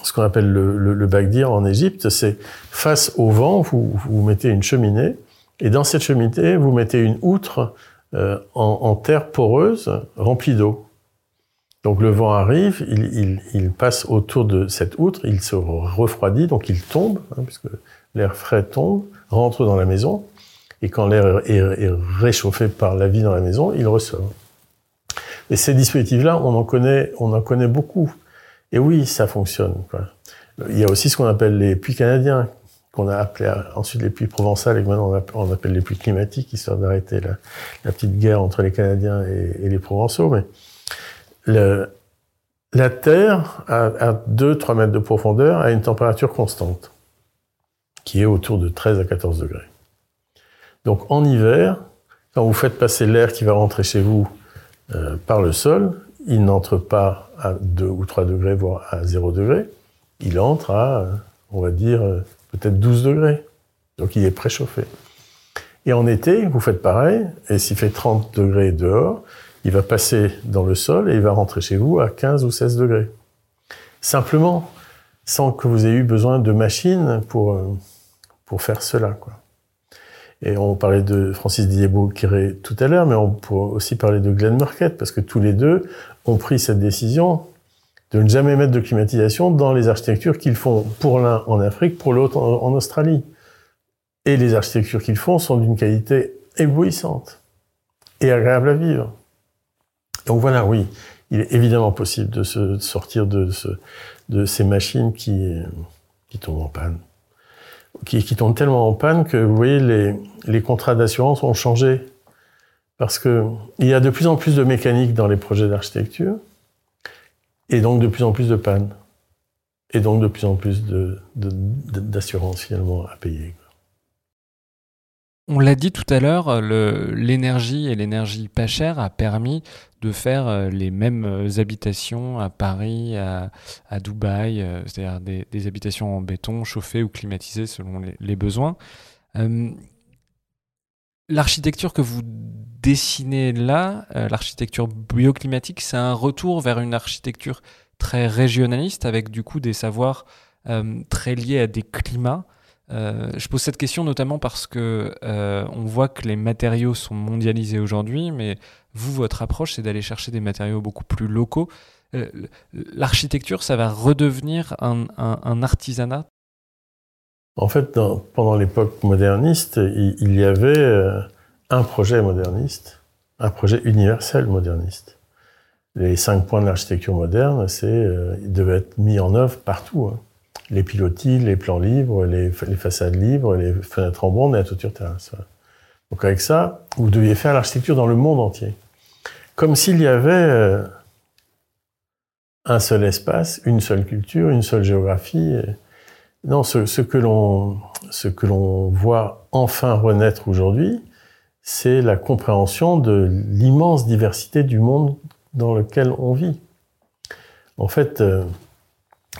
ce qu'on appelle le, bagdir en Égypte, c'est face au vent, vous, mettez une cheminée, et dans cette cheminée, vous mettez une outre euh, en, terre poreuse remplie d'eau. Donc le vent arrive, il, passe autour de cette outre, il se refroidit, donc il tombe, hein, puisque l'air frais tombe, rentre dans la maison, et quand l'air est, réchauffé par la vie dans la maison, il ressort. Et ces dispositifs-là, on en connaît, on en connaît beaucoup. Et oui, ça fonctionne. Il y a aussi ce qu'on appelle les puits canadiens, qu'on a appelé ensuite les puits provençaux, et maintenant on appelle les puits climatiques, histoire d'arrêter la, la, petite guerre entre les Canadiens et, les Provençaux. Mais la Terre, à 2-3 mètres de profondeur, a une température constante, qui est autour de 13 à 14 degrés. Donc en hiver, quand vous faites passer l'air qui va rentrer chez vous euh, par le sol, il n'entre pas à 2 ou 3 degrés, voire à 0 degré. Il entre à, on va dire, peut-être 12 degrés. Donc il est préchauffé. Et en été, vous faites pareil, et s'il fait 30 degrés dehors, il va passer dans le sol et il va rentrer chez vous à 15 ou 16 degrés. Simplement, sans que vous ayez eu besoin de machines pour, euh, pour faire cela. Quoi. Et on parlait de Francis Didier Bourqueré tout à l'heure, mais on pourrait aussi parler de Glenn Murcutt, parce que tous les deux ont pris cette décision de ne jamais mettre de climatisation dans les architectures qu'ils font, pour l'un en Afrique, pour l'autre en, Australie. Et les architectures qu'ils font sont d'une qualité éblouissante et agréable à vivre. Donc voilà, oui, il est évidemment possible de se sortir de, ce, de ces machines qui, qui tombent en panne qui, tombent tellement en panne que vous voyez les, contrats d'assurance ont changé parce que il y a de plus en plus de mécanique dans les projets d'architecture et donc de plus en plus de panne et donc de plus en plus d'assurance finalement à payer. On l'a dit tout à l'heure, l'énergie et l'énergie pas chère a permis de faire euh, les mêmes euh, habitations à Paris, à, Dubaï, euh, c'est-à-dire des, habitations en béton chauffées ou climatisées selon les, besoins. Euh, L'architecture que vous dessinez là, euh, l'architecture bioclimatique, c'est un retour vers une architecture très régionaliste avec du coup des savoirs euh, très liés à des climats. Euh, je pose cette question notamment parce que euh, on voit que les matériaux sont mondialisés aujourd'hui, mais vous, votre approche, c'est d'aller chercher des matériaux beaucoup plus locaux. Euh, l'architecture, ça va redevenir un, artisanat? En fait, pendant l'époque moderniste, il, y avait un projet moderniste, un projet universel moderniste. Les cinq points de l'architecture moderne, c'est, ils devaient être mis en œuvre partout. Hein les pilotis, les plans libres, les, façades libres, les fenêtres en bande et la toiture terrasse. Donc avec ça, vous deviez faire l'architecture dans le monde entier. Comme s'il y avait euh, un seul espace, une seule culture, une seule géographie. Non, ce, ce que l'on ce que l'on voit enfin renaître aujourd'hui, c'est la compréhension de l'immense diversité du monde dans lequel on vit. En fait, euh,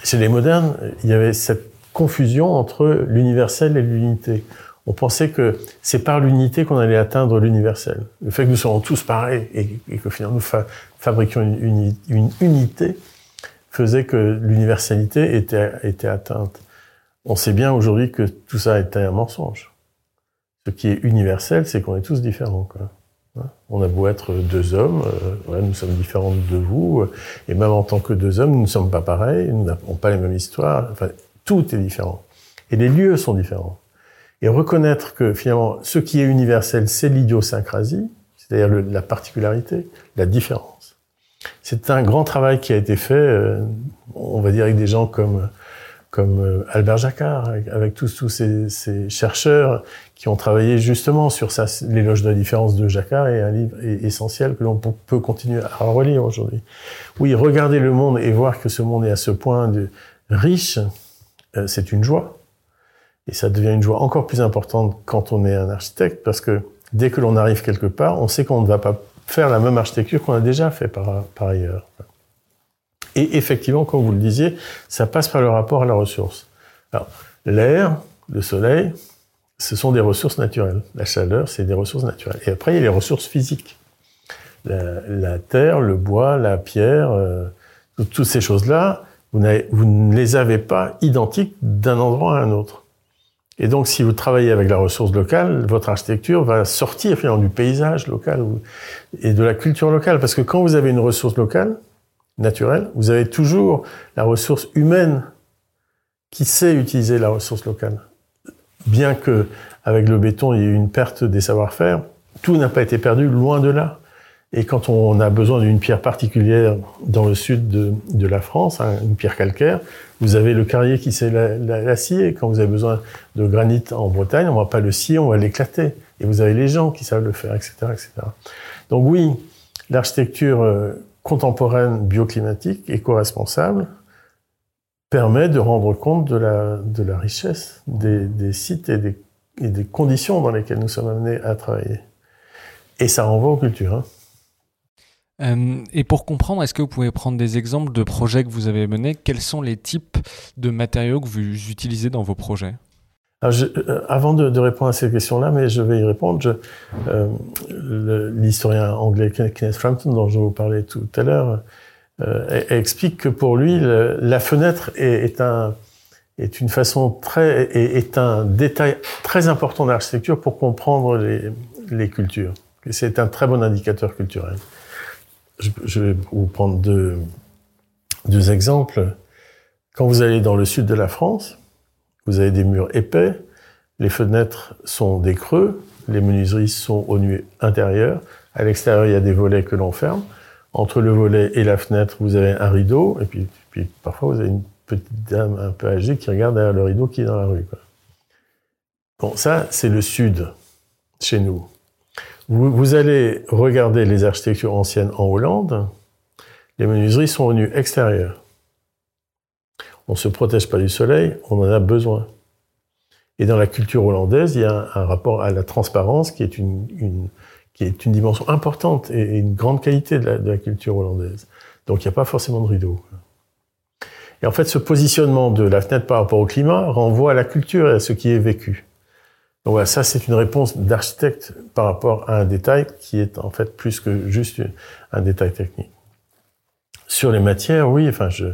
chez les modernes, il y avait cette confusion entre l'universel et l'unité. On pensait que c'est par l'unité qu'on allait atteindre l'universel. Le fait que nous soyons tous pareils et, que finalement nous fa fabriquions une, unité faisait que l'universalité était, atteinte. On sait bien aujourd'hui que tout ça était un mensonge. Ce qui est universel, c'est qu'on est tous différents. On a beau être deux hommes, euh, nous sommes différents de vous, euh, et même en tant que deux hommes, nous ne sommes pas pareils, nous n'avons pas les mêmes histoires, enfin, tout est différent. Et les lieux sont différents. Et reconnaître que finalement, ce qui est universel, c'est l'idiosyncrasie, c'est-à-dire la particularité, la différence. C'est un grand travail qui a été fait, euh, on va dire, avec des gens comme comme euh, Albert Jacquard, avec, tous, ces, chercheurs qui ont travaillé justement sur ça, l'éloge de la différence de Jacquard est un livre essentiel que l'on peut continuer à relire aujourd'hui. Oui, regarder le monde et voir que ce monde est à ce point riche, euh, c'est une joie. Et ça devient une joie encore plus importante quand on est un architecte, parce que dès que l'on arrive quelque part, on sait qu'on ne va pas faire la même architecture qu'on a déjà fait par ailleurs. Et effectivement, comme vous le disiez, ça passe par le rapport à la ressource. L'air, le soleil, ce sont des ressources naturelles. La chaleur, c'est des ressources naturelles. Et après, il y a les ressources physiques. La, la terre, le bois, la pierre, euh, toutes ces choses-là, vous, vous, ne les avez pas identiques d'un endroit à un autre. Et donc, si vous travaillez avec la ressource locale, votre architecture va sortir finalement du paysage local et de la culture locale. Parce que quand vous avez une ressource locale, naturel, vous avez toujours la ressource humaine qui sait utiliser la ressource locale. Bien que avec le béton, il y ait eu une perte des savoir-faire, tout n'a pas été perdu, loin de là. Et quand on a besoin d'une pierre particulière dans le sud de, la France, hein, une pierre calcaire, vous avez le carrier qui sait l'acier. Quand vous avez besoin de granit en Bretagne, on va pas le scier, on va l'éclater. Et vous avez les gens qui savent le faire, etc., etc. Donc oui, l'architecture euh, contemporaine bioclimatique, éco-responsable, permet de rendre compte de la, richesse des, sites et des, et des, conditions dans lesquelles nous sommes amenés à travailler. Et ça renvoie aux cultures. Hein. Euh, et pour comprendre, est-ce que vous pouvez prendre des exemples de projets que vous avez menés? Quels sont les types de matériaux que vous utilisez dans vos projets? Euh, avant de, répondre à ces questions-là, mais je vais y répondre, euh, l'historien anglais Kenneth Frampton, dont je vous parlais tout à l'heure, euh, explique que pour lui, la fenêtre est, un, une façon très, est, un détail très important d'architecture pour comprendre les, cultures. C'est un très bon indicateur culturel. Je, vais vous prendre deux exemples. Quand vous allez dans le sud de la France, vous avez des murs épais, les fenêtres sont des creux, les menuiseries sont au nu intérieur. À l'extérieur, il y a des volets que l'on ferme. Entre le volet et la fenêtre, vous avez un rideau, et puis, parfois vous avez une petite dame un peu âgée qui regarde derrière le rideau qui est dans la rue. Bon, ça, c'est le sud, chez nous. Vous, vous, allez regarder les architectures anciennes en Hollande, les menuiseries sont au nu extérieur. On ne se protège pas du soleil, on en a besoin. Et dans la culture hollandaise, il y a un, rapport à la transparence qui est une, une, qui est une dimension importante et une grande qualité de la, de la culture hollandaise. Donc il n'y a pas forcément de rideau. Et en fait, ce positionnement de la fenêtre par rapport au climat renvoie à la culture et à ce qui est vécu. Donc voilà, ça c'est une réponse d'architecte par rapport à un détail qui est en fait plus que juste un détail technique. Sur les matières, oui, enfin je,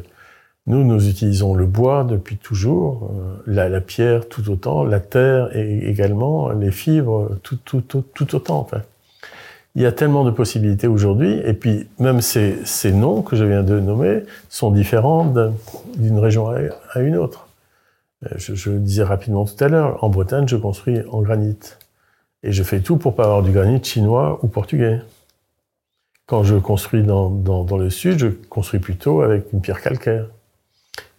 nous, nous utilisons le bois depuis toujours, euh, la, pierre tout autant, la terre et également, les fibres tout, autant. Enfin. Il y a tellement de possibilités aujourd'hui, et puis même ces, noms que je viens de nommer sont différents d'une région à une autre. Euh, je, le disais rapidement tout à l'heure, en Bretagne, je construis en granit. Et je fais tout pour pas avoir du granit chinois ou portugais. Quand je construis dans le sud, je construis plutôt avec une pierre calcaire.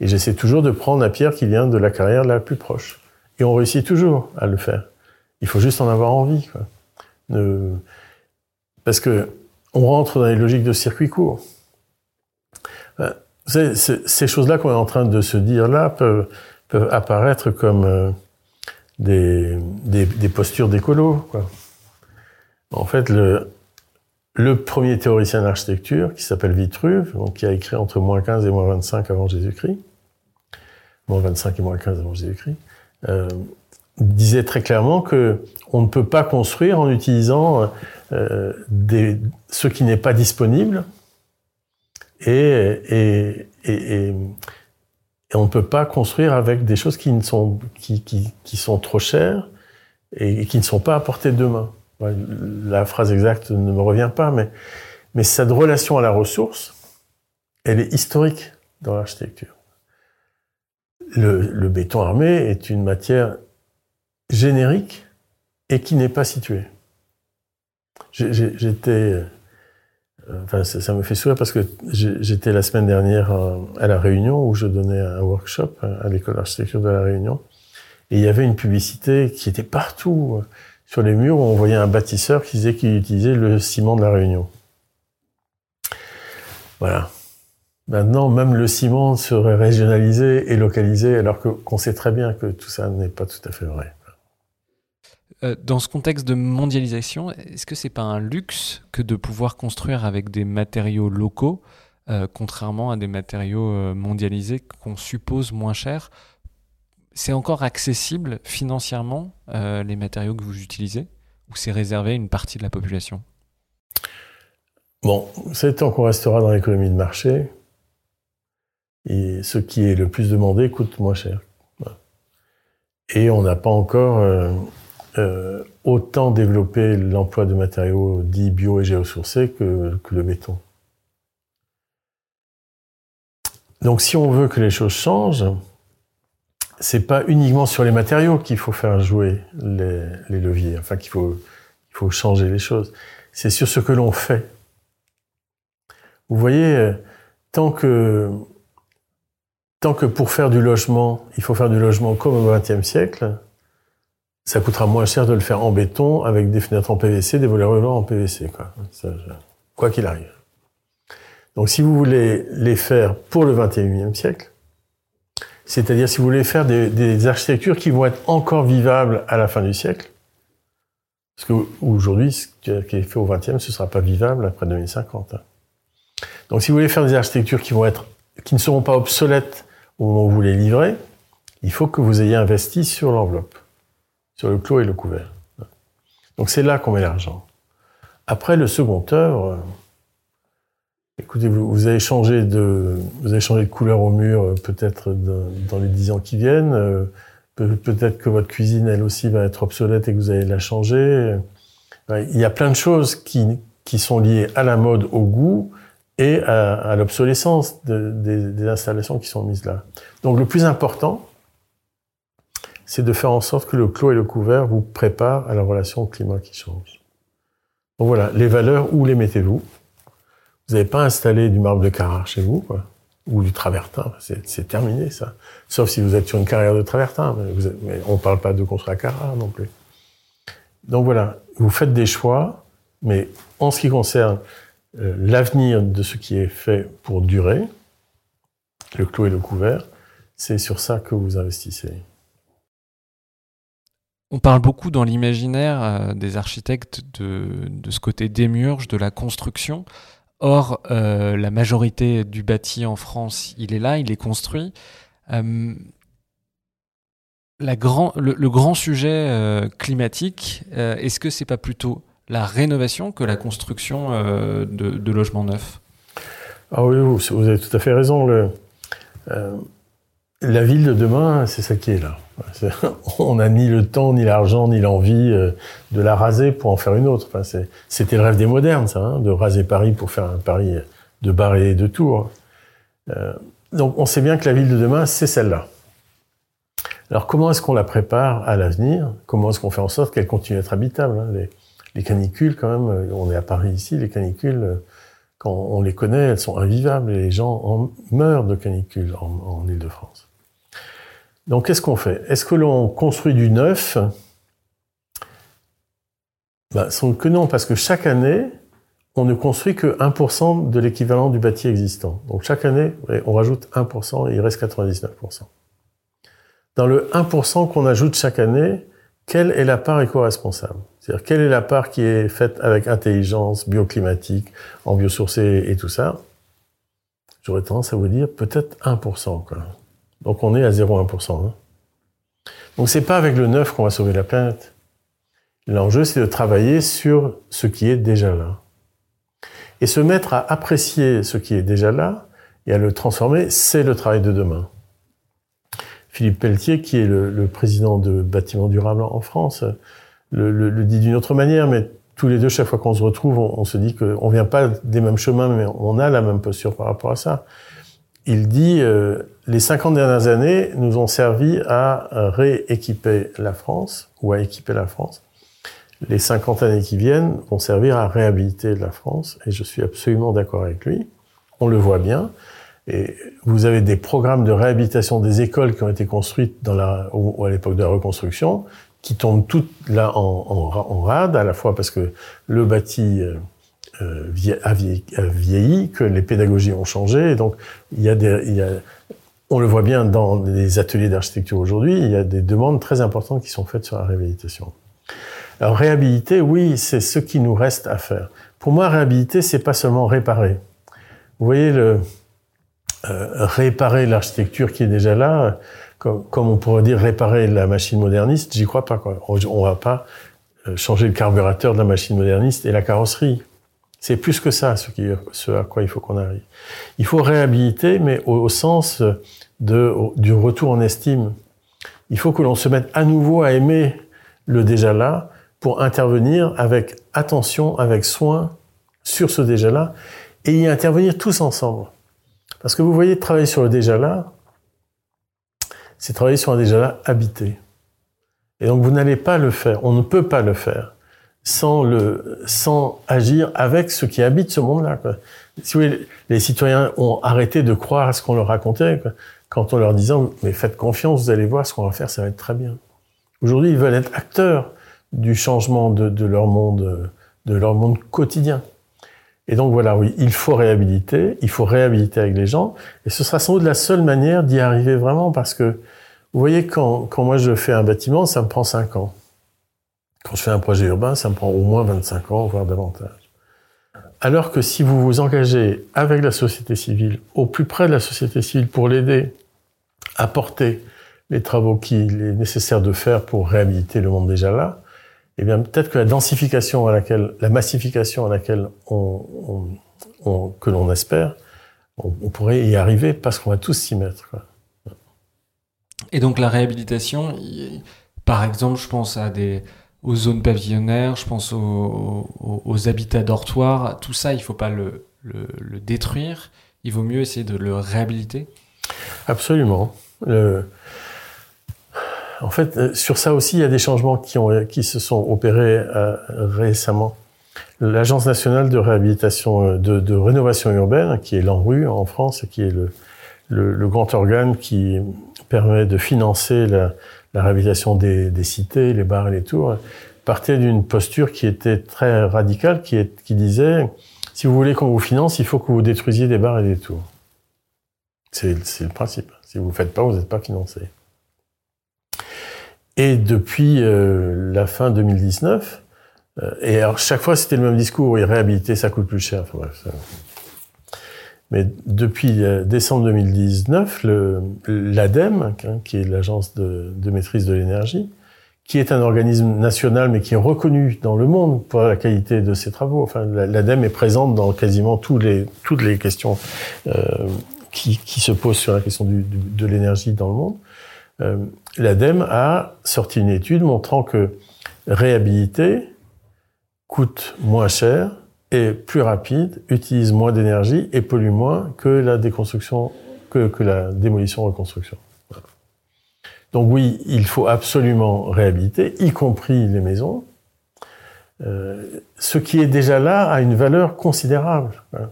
Et j'essaie toujours de prendre la pierre qui vient de la carrière la plus proche. Et on réussit toujours à le faire. Il faut juste en avoir envie. Parce que on rentre dans les logiques de circuit court. Euh, ces choses-là qu'on est en train de se dire là peuvent, peuvent apparaître comme euh, des, des, des, postures d'écolo. En fait, le, le premier théoricien d'architecture, qui s'appelle Vitruve, donc qui a écrit entre moins 15 et moins 25 avant Jésus-Christ, moins 25 et moins 15 avant Jésus-Christ, euh, disait très clairement que on ne peut pas construire en utilisant euh, ce qui n'est pas disponible et, on ne peut pas construire avec des choses qui, sont, qui sont trop chères et qui ne sont pas à portée de main la phrase exacte ne me revient pas, mais, cette relation à la ressource, elle est historique dans l'architecture. Le, béton armé est une matière générique et qui n'est pas située. J'étais, euh, ça, ça, me fait sourire parce que j'étais la semaine dernière à La Réunion où je donnais un workshop à l'école d'architecture de La Réunion et il y avait une publicité qui était partout sur les murs on voyait un bâtisseur qui disait qu'il utilisait le ciment de la Réunion. Voilà. Maintenant, même le ciment serait régionalisé et localisé, alors qu'on sait très bien que tout ça n'est pas tout à fait vrai. Euh, dans ce contexte de mondialisation, est-ce que c'est pas un luxe que de pouvoir construire avec des matériaux locaux, euh, contrairement à des matériaux euh, mondialisés qu'on suppose moins chers c'est encore accessible financièrement, euh, les matériaux que vous utilisez, ou c'est réservé à une partie de la population? Bon, c'est tant qu'on restera dans l'économie de marché, et ce qui est le plus demandé coûte moins cher. Et on n'a pas encore euh, euh, autant développé l'emploi de matériaux dits bio et géosourcés que, que le béton. Donc si on veut que les choses changent, c'est pas uniquement sur les matériaux qu'il faut faire jouer les, les leviers, enfin qu'il faut, il faut changer les choses. C'est sur ce que l'on fait. Vous voyez, euh, tant que, tant que pour faire du logement, il faut faire du logement comme au XXe siècle, ça coûtera moins cher de le faire en béton avec des fenêtres en PVC, des volets roulants en PVC, quoi. quoi qu'il arrive. Donc si vous voulez les faire pour le XXIe siècle, c'est-à-dire, si vous voulez faire des, architectures qui vont être encore vivables à la fin du siècle, parce qu'aujourd'hui, ce qui est fait au XXe, ce ne sera pas vivable après 2050. Hein. Donc, si vous voulez faire des architectures qui vont être, qui ne seront pas obsolètes au moment où vous les livrez, il faut que vous ayez investi sur l'enveloppe, sur le clos et le couvert. Donc, c'est là qu'on met l'argent. Après, le second œuvre, Écoutez, vous, vous, avez changé de, vous avez changé de couleur au mur, euh, peut-être dans les dix ans qui viennent. Euh, peut-être que votre cuisine, elle aussi, va être obsolète et que vous allez la changer. Il y a plein de choses qui, qui sont liées à la mode, au goût et à, l'obsolescence de, des, des installations qui sont mises là. Donc le plus important, c'est de faire en sorte que le clos et le couvert vous préparent à la relation au climat qui change. Donc voilà, les valeurs, où les mettez-vous? Vous n'avez pas installé du marbre de Carrare chez vous, ou du travertin. C'est terminé, ça. Sauf si vous êtes sur une carrière de travertin, mais, on ne parle pas de construire à Carrare non plus. Donc voilà, vous faites des choix, mais en ce qui concerne euh, l'avenir de ce qui est fait pour durer, le clou et le couvert, c'est sur ça que vous investissez. On parle beaucoup dans l'imaginaire euh, des architectes de, ce côté démiurge, de la construction. Or, euh, la majorité du bâti en France, il est là, il est construit. Euh, la grand, le, grand sujet climatique, est-ce que c'est pas plutôt la rénovation que la construction de, logements neufs? Ah oui, vous, avez tout à fait raison. La ville de demain, c'est ça qui est là. [laughs] On n'a ni le temps, ni l'argent, ni l'envie euh, de la raser pour en faire une autre. C'était le rêve des modernes, ça, hein, de raser Paris pour faire un Paris de bar et de tours. Euh, donc on sait bien que la ville de demain, c'est celle-là. Alors comment est-ce qu'on la prépare à l'avenir? Comment est-ce qu'on fait en sorte qu'elle continue à être habitable hein? les, canicules, quand même, euh, on est à Paris ici, les canicules, quand on les connaît, elles sont invivables et les gens en meurent de canicules en, en Ile-de-France. Donc qu'est-ce qu'on fait? Est-ce que l'on construit du neuf? Ben, que non, parce que chaque année, on ne construit que 1% de l'équivalent du bâti existant. Donc chaque année, on rajoute 1% et il reste 99%. Dans le 1% qu'on ajoute chaque année, quelle est la part éco-responsable? C'est-à-dire quelle est la part qui est faite avec intelligence bioclimatique, en biosourcé et tout ça? J'aurais tendance à vous dire peut-être 1%. Quoi. Donc on est à 0,1%. Hein. Donc c'est pas avec le neuf qu'on va sauver la planète. L'enjeu, c'est de travailler sur ce qui est déjà là. Et se mettre à apprécier ce qui est déjà là et à le transformer, c'est le travail de demain. Philippe Pelletier, qui est le, président de Bâtiments Durables en France, le, dit d'une autre manière, mais tous les deux, chaque fois qu'on se retrouve, on, on se dit qu'on vient pas des mêmes chemins, mais on a la même posture par rapport à ça il dit euh, les 50 dernières années nous ont servi à rééquiper la France ou à équiper la France. Les 50 années qui viennent vont servir à réhabiliter la France et je suis absolument d'accord avec lui. On le voit bien. Et vous avez des programmes de réhabilitation des écoles qui ont été construites dans la, ou à l'époque de la reconstruction, qui tombent toutes là en, en, rade, à la fois parce que le bâti euh, euh, a vieilli, que les pédagogies ont changé. Donc, il y a on le voit bien dans les ateliers d'architecture aujourd'hui, il y a des demandes très importantes qui sont faites sur la réhabilitation. Alors, réhabiliter, oui, c'est ce qui nous reste à faire. Pour moi, réhabiliter, c'est pas seulement réparer. Vous voyez, euh, réparer l'architecture qui est déjà là, comme, on pourrait dire réparer la machine moderniste, j'y crois pas. On va pas euh, changer le carburateur de la machine moderniste et la carrosserie. C'est plus que ça, ce, à quoi il faut qu'on arrive. Il faut réhabiliter, mais au, sens du retour en estime. Il faut que l'on se mette à nouveau à aimer le déjà là pour intervenir avec attention, avec soin sur ce déjà là et y intervenir tous ensemble. Parce que vous voyez, travailler sur le déjà là, c'est travailler sur un déjà là habité. Et donc vous n'allez pas le faire, on ne peut pas le faire sans, le, sans agir avec ceux qui habitent ce monde-là. Si vous voulez, les citoyens ont arrêté de croire à ce qu'on leur racontait quoi. quand on leur disait mais faites confiance, vous allez voir ce qu'on va faire, ça va être très bien. Aujourd'hui, ils veulent être acteurs du changement de, de, leur monde, de leur monde quotidien. Et donc voilà, oui, il faut réhabiliter, il faut réhabiliter avec les gens, et ce sera sans doute la seule manière d'y arriver vraiment, parce que vous voyez, quand, quand moi je fais un bâtiment, ça me prend cinq ans. Quand je fais un projet urbain, ça me prend au moins 25 ans, voire davantage. Alors que si vous vous engagez avec la société civile, au plus près de la société civile pour l'aider à porter les travaux qu'il est nécessaire de faire pour réhabiliter le monde déjà là, eh bien peut-être que la densification à laquelle, la massification à laquelle on, que l'on espère, on, pourrait y arriver parce qu'on va tous s'y mettre. Et donc la réhabilitation, par exemple, je pense à des aux zones pavillonnaires, je pense aux, habitats dortoirs, tout ça, il ne faut pas le, détruire, il vaut mieux essayer de le réhabiliter Absolument. En fait, euh, sur ça aussi, il y a des changements qui, se sont opérés euh, récemment. L'Agence nationale de réhabilitation, euh, de, rénovation urbaine, qui est l'ANRU en France, qui est le, grand organe qui permet de financer la, réhabilitation des, cités, les bars et les tours, partait d'une posture qui était très radicale, qui, disait si vous voulez qu'on vous finance, il faut que vous détruisiez des bars et des tours. C'est le principe. Si vous ne le faites pas, vous n'êtes pas financé. Et depuis euh, la fin 2019, euh, et alors chaque fois c'était le même discours, et réhabiliter ça coûte plus cher. Mais depuis euh, décembre 2019, l'ADEME, hein, qui est l'agence de, maîtrise de l'énergie, qui est un organisme national mais qui est reconnu dans le monde pour la qualité de ses travaux. Enfin, l'ADEME est présente dans quasiment toutes les questions euh, qui, se posent sur la question de l'énergie dans le monde. Euh, L'ADEME a sorti une étude montrant que réhabiliter coûte moins cher est plus rapide, utilise moins d'énergie et pollue moins que la déconstruction, que, la démolition-reconstruction. Donc oui, il faut absolument réhabiliter, y compris les maisons. Euh, ce qui est déjà là a une valeur considérable. Hein.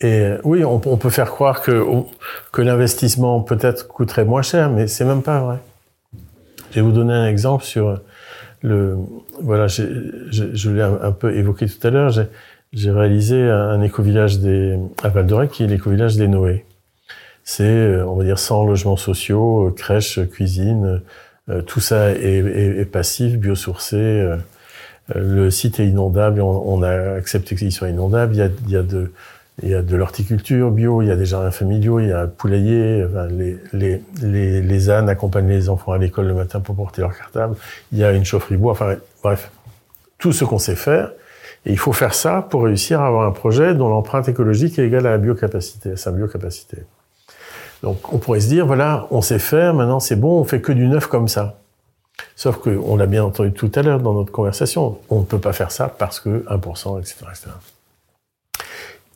Et euh, oui, on, on, peut faire croire que, que l'investissement peut-être coûterait moins cher, mais c'est même pas vrai. Je vais vous donner un exemple sur le. Voilà, je, l'ai un, peu évoqué tout à l'heure. J'ai réalisé un, éco-village des, à Val d'Orec qui est l'éco-village des Noé c'est, euh, on va dire, 100 logements sociaux, euh, crèches, cuisine, euh, tout ça est, passif, biosourcé. le site est inondable, on, a accepté qu'il soit inondable. Il y a, il y a de, il y a de l'horticulture bio, il y a des jardins familiaux, il y a un poulailler, les, les, les, les, ânes accompagnent les enfants à l'école le matin pour porter leur cartable, il y a une chaufferie bois, enfin bref, tout ce qu'on sait faire. Et il faut faire ça pour réussir à avoir un projet dont l'empreinte écologique est égale à la biocapacité, à sa biocapacité. Donc on pourrait se dire, voilà, on sait faire, maintenant c'est bon, on fait que du neuf comme ça. Sauf qu'on l'a bien entendu tout à l'heure dans notre conversation, on ne peut pas faire ça parce que 1%, etc. etc.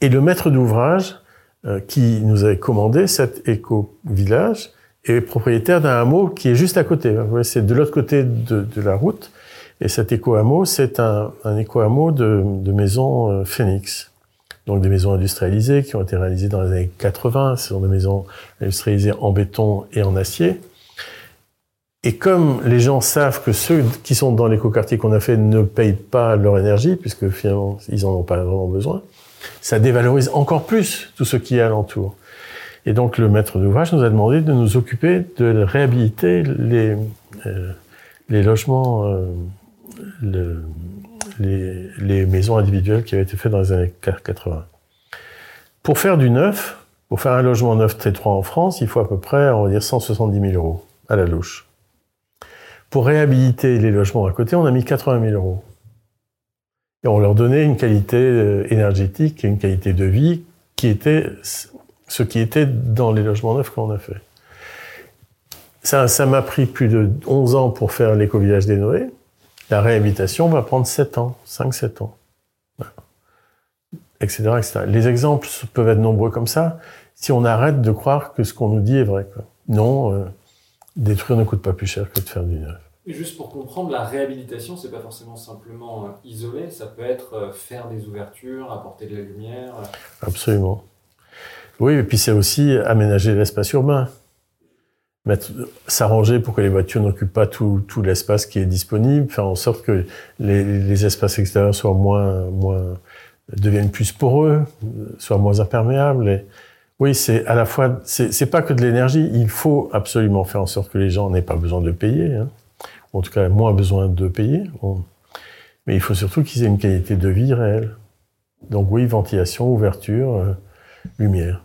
Et le maître d'ouvrage euh, qui nous avait commandé cet éco-village est propriétaire d'un hameau qui est juste à côté. C'est de l'autre côté de, la route. Et cet éco-hameau, c'est un, éco-hameau de, de maison euh, Phoenix donc des maisons industrialisées qui ont été réalisées dans les années 80. Ce sont des maisons industrialisées en béton et en acier. Et comme les gens savent que ceux qui sont dans l'écoquartier qu'on a fait ne payent pas leur énergie, puisque finalement ils en ont pas vraiment besoin, ça dévalorise encore plus tout ce qui est alentour. Et donc le maître d'ouvrage nous a demandé de nous occuper de réhabiliter les, euh, logements, euh, le, les, maisons individuelles qui avaient été faites dans les années 80. Pour faire du neuf, pour faire un logement neuf T3 en France, il faut à peu près, on va dire, 170 000 euros à la louche. Pour réhabiliter les logements à côté, on a mis 80 000 euros. Et on leur donnait une qualité euh, énergétique et une qualité de vie qui était ce qui était dans les logements neufs qu'on a fait. Ça, m'a pris plus de 11 ans pour faire l'éco-village des Noé. La réhabilitation va prendre 7 ans, 5-7 ans. Etc., etc. Les exemples peuvent être nombreux comme ça, si on arrête de croire que ce qu'on nous dit est vrai. Non, euh, détruire ne coûte pas plus cher que de faire du neuf. Juste pour comprendre, la réhabilitation, c'est pas forcément simplement euh, isoler, ça peut être euh, faire des ouvertures, apporter de la lumière. Absolument. Oui, et puis c'est aussi aménager l'espace urbain s'arranger pour que les voitures n'occupent pas tout, tout l'espace qui est disponible, faire en sorte que les, les, espaces extérieurs soient moins, moins, deviennent plus poreux, soient moins imperméables. Et oui, c'est à la fois, c'est pas que de l'énergie, il faut absolument faire en sorte que les gens n'aient pas besoin de payer, hein. En tout cas moins besoin de payer. Mais il faut surtout qu'ils aient une qualité de vie réelle. Donc oui, ventilation, ouverture, euh, lumière.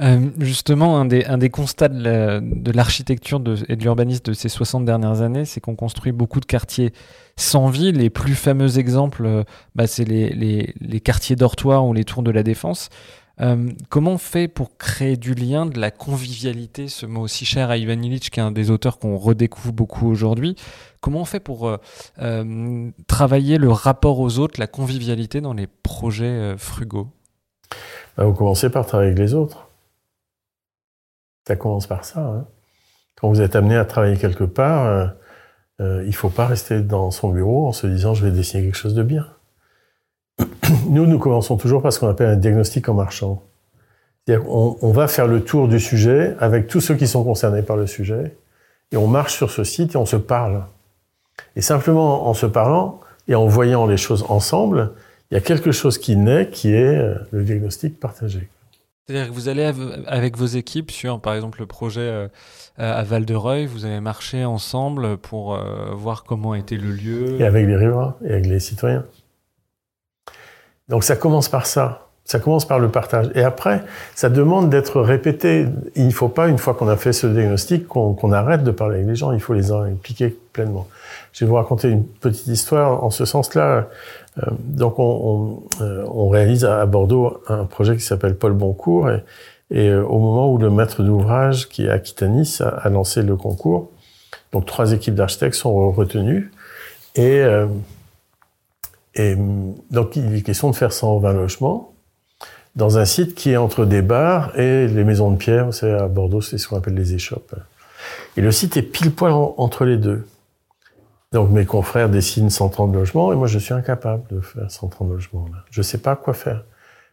Euh, justement, un des, constats de l'architecture et de l'urbanisme de ces 60 dernières années, c'est qu'on construit beaucoup de quartiers sans vie. Les plus fameux exemples, euh, bah, c'est les, les, quartiers dortoirs ou les tours de la défense. Euh, comment on fait pour créer du lien, de la convivialité, ce mot aussi cher à Ivan Illich, qui est un des auteurs qu'on redécouvre beaucoup aujourd'hui Comment on fait pour euh, travailler le rapport aux autres, la convivialité dans les projets frugaux? Bah, Vous commencez par travailler avec les autres. Ça commence par ça. Hein. Quand vous êtes amené à travailler quelque part, euh, euh, il ne faut pas rester dans son bureau en se disant je vais dessiner quelque chose de bien. Nous, nous commençons toujours par ce qu'on appelle un diagnostic en marchant. On, on, va faire le tour du sujet avec tous ceux qui sont concernés par le sujet, et on marche sur ce site et on se parle. Et simplement en se parlant et en voyant les choses ensemble, il y a quelque chose qui naît qui est euh, le diagnostic partagé. C'est-à-dire que vous allez avec vos équipes sur, par exemple, le projet euh, à Val-de-Reuil, vous avez marché ensemble pour euh, voir comment était le lieu. Et avec les riverains et avec les citoyens. Donc ça commence par ça. Ça commence par le partage. Et après, ça demande d'être répété. Il ne faut pas, une fois qu'on a fait ce diagnostic, qu'on arrête de parler avec les gens. Il faut les impliquer pleinement. Je vais vous raconter une petite histoire en ce sens-là. Euh, donc, on, euh, réalise à Bordeaux un projet qui s'appelle Paul Boncourt. Et, et, euh, au moment où le maître d'ouvrage, qui est Aquitanis, a, a, lancé le concours, donc trois équipes d'architectes sont retenues. Et, et donc, il est question de faire 120 logements dans un site qui est entre des bars et les maisons de pierre. Savez, à Bordeaux, c'est ce qu'on appelle les échoppes. Et le site est pile poil entre les deux. Donc mes confrères dessinent 130 logements et moi je suis incapable de faire 130 logements. Je ne sais pas quoi faire.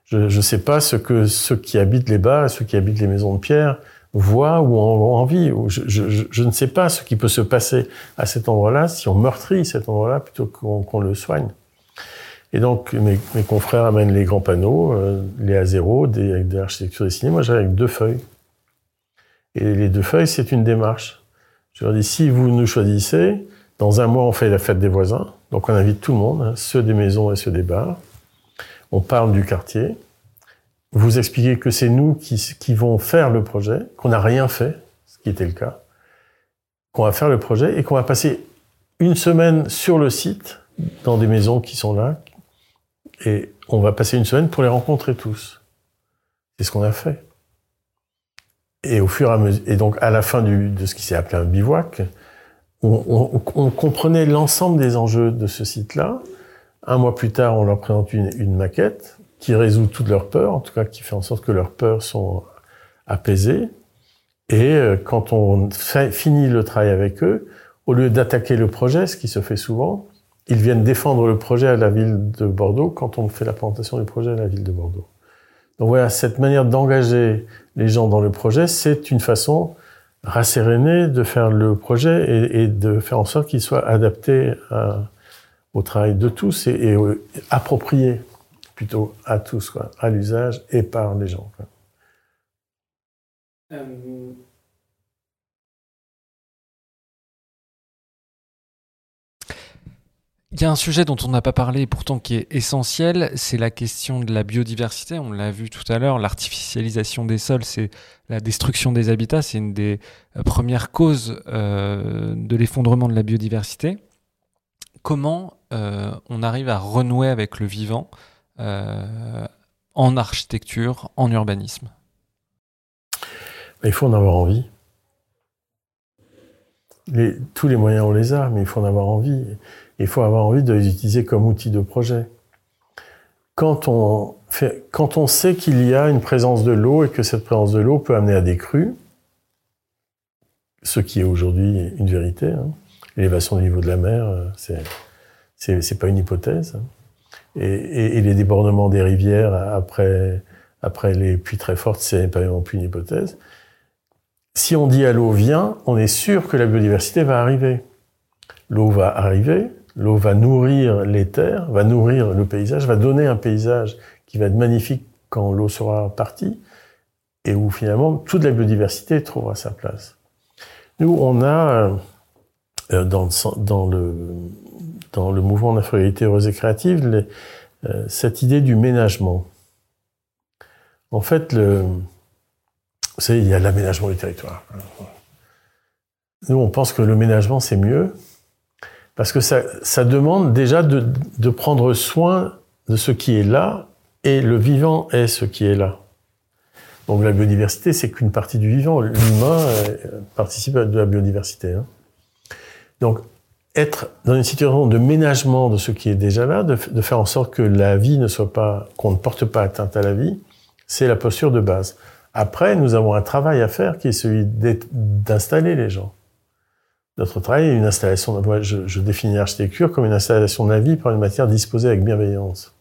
Je ne sais pas ce que ceux qui habitent les bars, ceux qui habitent les maisons de pierre voient ou ont envie. Je, ne sais pas ce qui peut se passer à cet endroit-là si on meurtrit cet endroit-là plutôt qu'on qu le soigne. Et donc mes, confrères amènent les grands panneaux, euh, les A0, des, avec des architectures dessinées. Moi j'arrive avec deux feuilles. Et les deux feuilles, c'est une démarche. Je leur dis, si vous nous choisissez, dans un mois, on fait la fête des voisins. Donc, on invite tout le monde, hein, ceux des maisons et ceux des bars. On parle du quartier. Vous expliquez que c'est nous qui, qui vont faire le projet, qu'on n'a rien fait, ce qui était le cas, qu'on va faire le projet et qu'on va passer une semaine sur le site, dans des maisons qui sont là, et on va passer une semaine pour les rencontrer tous. C'est ce qu'on a fait. Et au fur et à mesure, et donc à la fin de ce qui s'est appelé un bivouac, on, comprenait l'ensemble des enjeux de ce site-là. Un mois plus tard, on leur présente une, maquette qui résout toutes leurs peurs, en tout cas qui fait en sorte que leurs peurs sont apaisées. Et euh, quand on finit le travail avec eux, au lieu d'attaquer le projet, ce qui se fait souvent, ils viennent défendre le projet à la ville de Bordeaux quand on fait la présentation du projet à la ville de Bordeaux. Donc voilà, cette manière d'engager les gens dans le projet, c'est une façon rasséréner, de faire le projet et, de faire en sorte qu'il soit adapté à, au travail de tous et, et, approprié plutôt à tous, quoi, à l'usage et par les gens. Euh... Il y a un sujet dont on n'a pas parlé et pourtant qui est essentiel, c'est la question de la biodiversité. On l'a vu tout à l'heure, l'artificialisation des sols, c'est la destruction des habitats, c'est une des euh, premières causes euh, de l'effondrement de la biodiversité. Comment euh, on arrive à renouer avec le vivant en architecture, en urbanisme? Il faut en avoir envie. Tous les moyens, on les a, mais il faut en avoir envie. Il faut avoir envie de les utiliser comme outil de projet. Quand on, quand on sait qu'il y a une présence de l'eau et que cette présence de l'eau peut amener à des crues, ce qui est aujourd'hui une vérité, hein, l'élévation du niveau de la mer, euh, c'est c'est pas une hypothèse. Hein. Et, les débordements des rivières après, après les pluies très fortes, c'est pas non plus une hypothèse. Si on dit à l'eau vient, on est sûr que la biodiversité va arriver. L'eau va arriver, L'eau va nourrir les terres, va nourrir le paysage, va donner un paysage qui va être magnifique quand l'eau sera partie et où finalement toute la biodiversité trouvera sa place. Nous, on a euh, dans, dans, le, mouvement de la heureuse et créative euh, cette idée du ménagement. En fait, il y a l'aménagement du territoire. Nous, on pense que le ménagement, c'est mieux. Parce que ça, demande déjà de, prendre soin de ce qui est là, et le vivant est ce qui est là. Donc la biodiversité, c'est qu'une partie du vivant. L'humain euh, participe de la biodiversité. Hein. Donc être dans une situation de ménagement de ce qui est déjà là, de, de faire en sorte que la vie ne soit pas, qu'on ne porte pas atteinte à la vie, c'est la posture de base. Après, nous avons un travail à faire qui est celui d'installer les gens. Notre travail est une installation, je, je définis l'architecture comme une installation de la vie par une matière disposée avec bienveillance.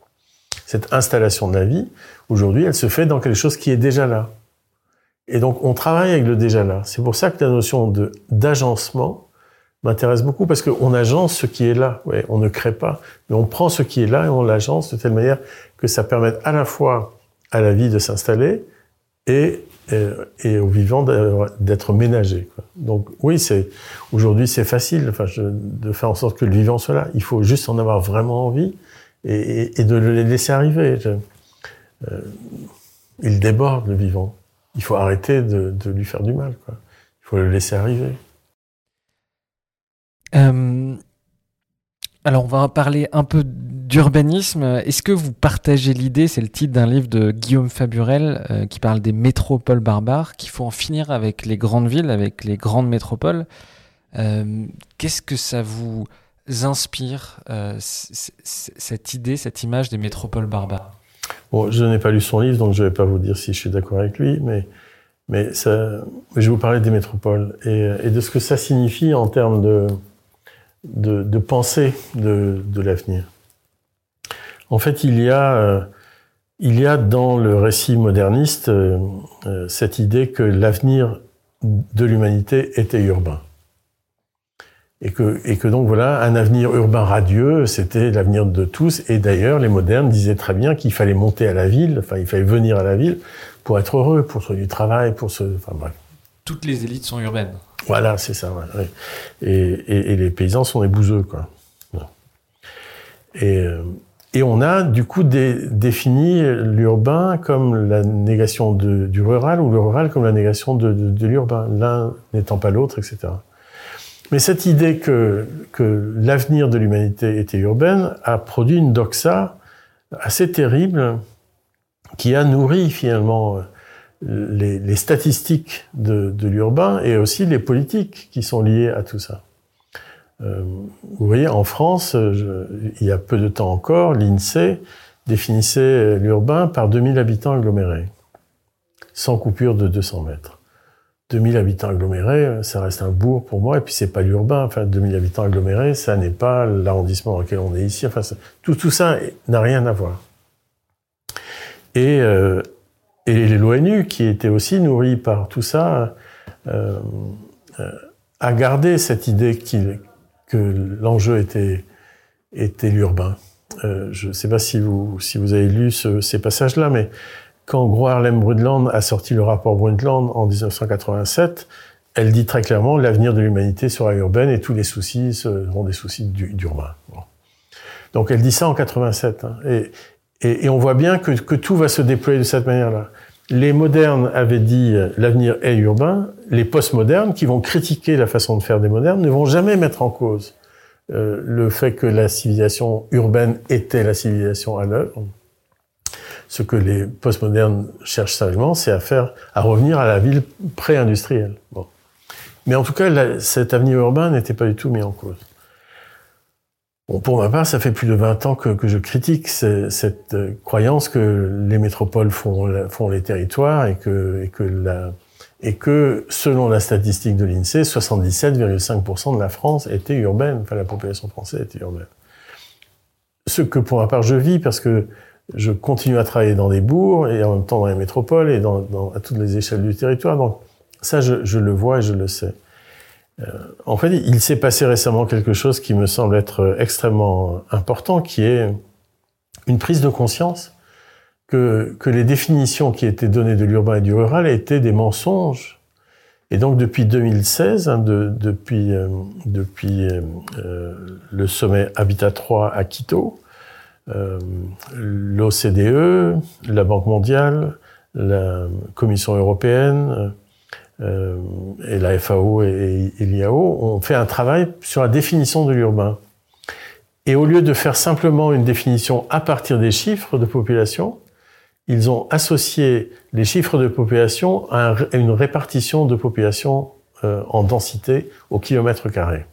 cette installation de la vie, aujourd'hui, elle se fait dans quelque chose qui est déjà là. Et donc, on travaille avec le déjà là. C'est pour ça que la notion de d'agencement m'intéresse beaucoup parce qu'on agence ce qui est là. Ouais, on ne crée pas, mais on prend ce qui est là et on l'agence de telle manière que ça permette à la fois à la vie de s'installer et, euh, et, au vivant d'être ménagé. Quoi. Donc oui, c'est aujourd'hui c'est facile de faire en sorte que le vivant soit là. Il faut juste en avoir vraiment envie et, et de le laisser arriver. euh, il déborde le vivant. Il faut arrêter de, lui faire du mal. Il faut le laisser arriver. Euh, alors, on va parler un peu d'urbanisme. Est-ce que vous partagez l'idée, c'est le titre d'un livre de Guillaume Faburel euh, qui parle des métropoles barbares, qu'il faut en finir avec les grandes villes, avec les grandes métropoles. Euh, Qu'est-ce que ça vous inspire, euh, cette idée, cette image des métropoles barbares? Bon, je n'ai pas lu son livre, donc je ne vais pas vous dire si je suis d'accord avec lui, mais, je vais vous parler des métropoles et, de ce que ça signifie en termes de, pensée de l'avenir. En fait, il y a, euh, il y a dans le récit moderniste euh, euh, cette idée que l'avenir de l'humanité était urbain. Et que, et que donc voilà, un avenir urbain radieux, c'était l'avenir de tous. Et d'ailleurs, les modernes disaient très bien qu'il fallait monter à la ville, enfin, il fallait venir à la ville pour être heureux, pour trouver du travail, pour se, enfin bref. Toutes les élites sont urbaines. Voilà, c'est ça. Ouais. Et, et, et, les paysans sont des bouseux, quoi. Et, et on a du coup dé, défini l'urbain comme la négation du rural ou le rural comme la négation de, l'urbain, l'un n'étant pas l'autre, etc. Mais cette idée que, l'avenir de l'humanité était urbaine a produit une doxa assez terrible qui a nourri finalement les, statistiques de l'urbain et aussi les politiques qui sont liées à tout ça. Euh, vous voyez, en France, je, il y a peu de temps encore, l'INSEE définissait l'urbain par 2000 habitants agglomérés, sans coupure de 200 mètres. 2000 habitants agglomérés, ça reste un bourg pour moi, et puis c'est pas l'urbain. Enfin, 2000 habitants agglomérés, ça n'est pas l'arrondissement dans lequel on est ici. Enfin, tout, tout ça n'a rien à voir. Et, euh, et l'ONU, qui était aussi nourri par tout ça, euh, euh, a gardé cette idée qu'il que l'enjeu était, était l'urbain. Euh, je ne sais pas si vous, si vous avez lu ce, ces passages-là, mais quand Gro Harlem Brundtland a sorti le rapport Brundtland en 1987, elle dit très clairement l'avenir de l'humanité sera urbaine et tous les soucis seront des soucis d'urbain. Donc elle dit ça en 87. Hein, et, et, et, on voit bien que, que, tout va se déployer de cette manière-là. Les modernes avaient dit l'avenir est urbain. Les postmodernes, qui vont critiquer la façon de faire des modernes, ne vont jamais mettre en cause euh, le fait que la civilisation urbaine était la civilisation à l'œuvre. Ce que les postmodernes cherchent sérieusement, c'est à faire, à revenir à la ville pré-industrielle. Bon. Mais en tout cas, cet avenir urbain n'était pas du tout mis en cause. Pour ma part, ça fait plus de 20 ans que, je critique cette euh, croyance que les métropoles font, les territoires et que, et que, selon la statistique de l'INSEE, 77,5% de la France était urbaine, enfin la population française était urbaine. Ce que pour ma part je vis parce que je continue à travailler dans des bourgs et en même temps dans les métropoles et à toutes les échelles du territoire. Donc ça, je le vois et je le sais. Euh, en fait, il s'est passé récemment quelque chose qui me semble être extrêmement important, qui est une prise de conscience que, les définitions qui étaient données de l'urbain et du rural étaient des mensonges. Et donc depuis 2016, hein, de, depuis, euh, euh, le sommet Habitat 3 à Quito, euh, l'OCDE, la Banque mondiale, la Commission européenne, euh, et la FAO et, l'IAO ont fait un travail sur la définition de l'urbain. Et au lieu de faire simplement une définition à partir des chiffres de population, ils ont associé les chiffres de population à, une répartition de population euh, en densité au kilomètre carré.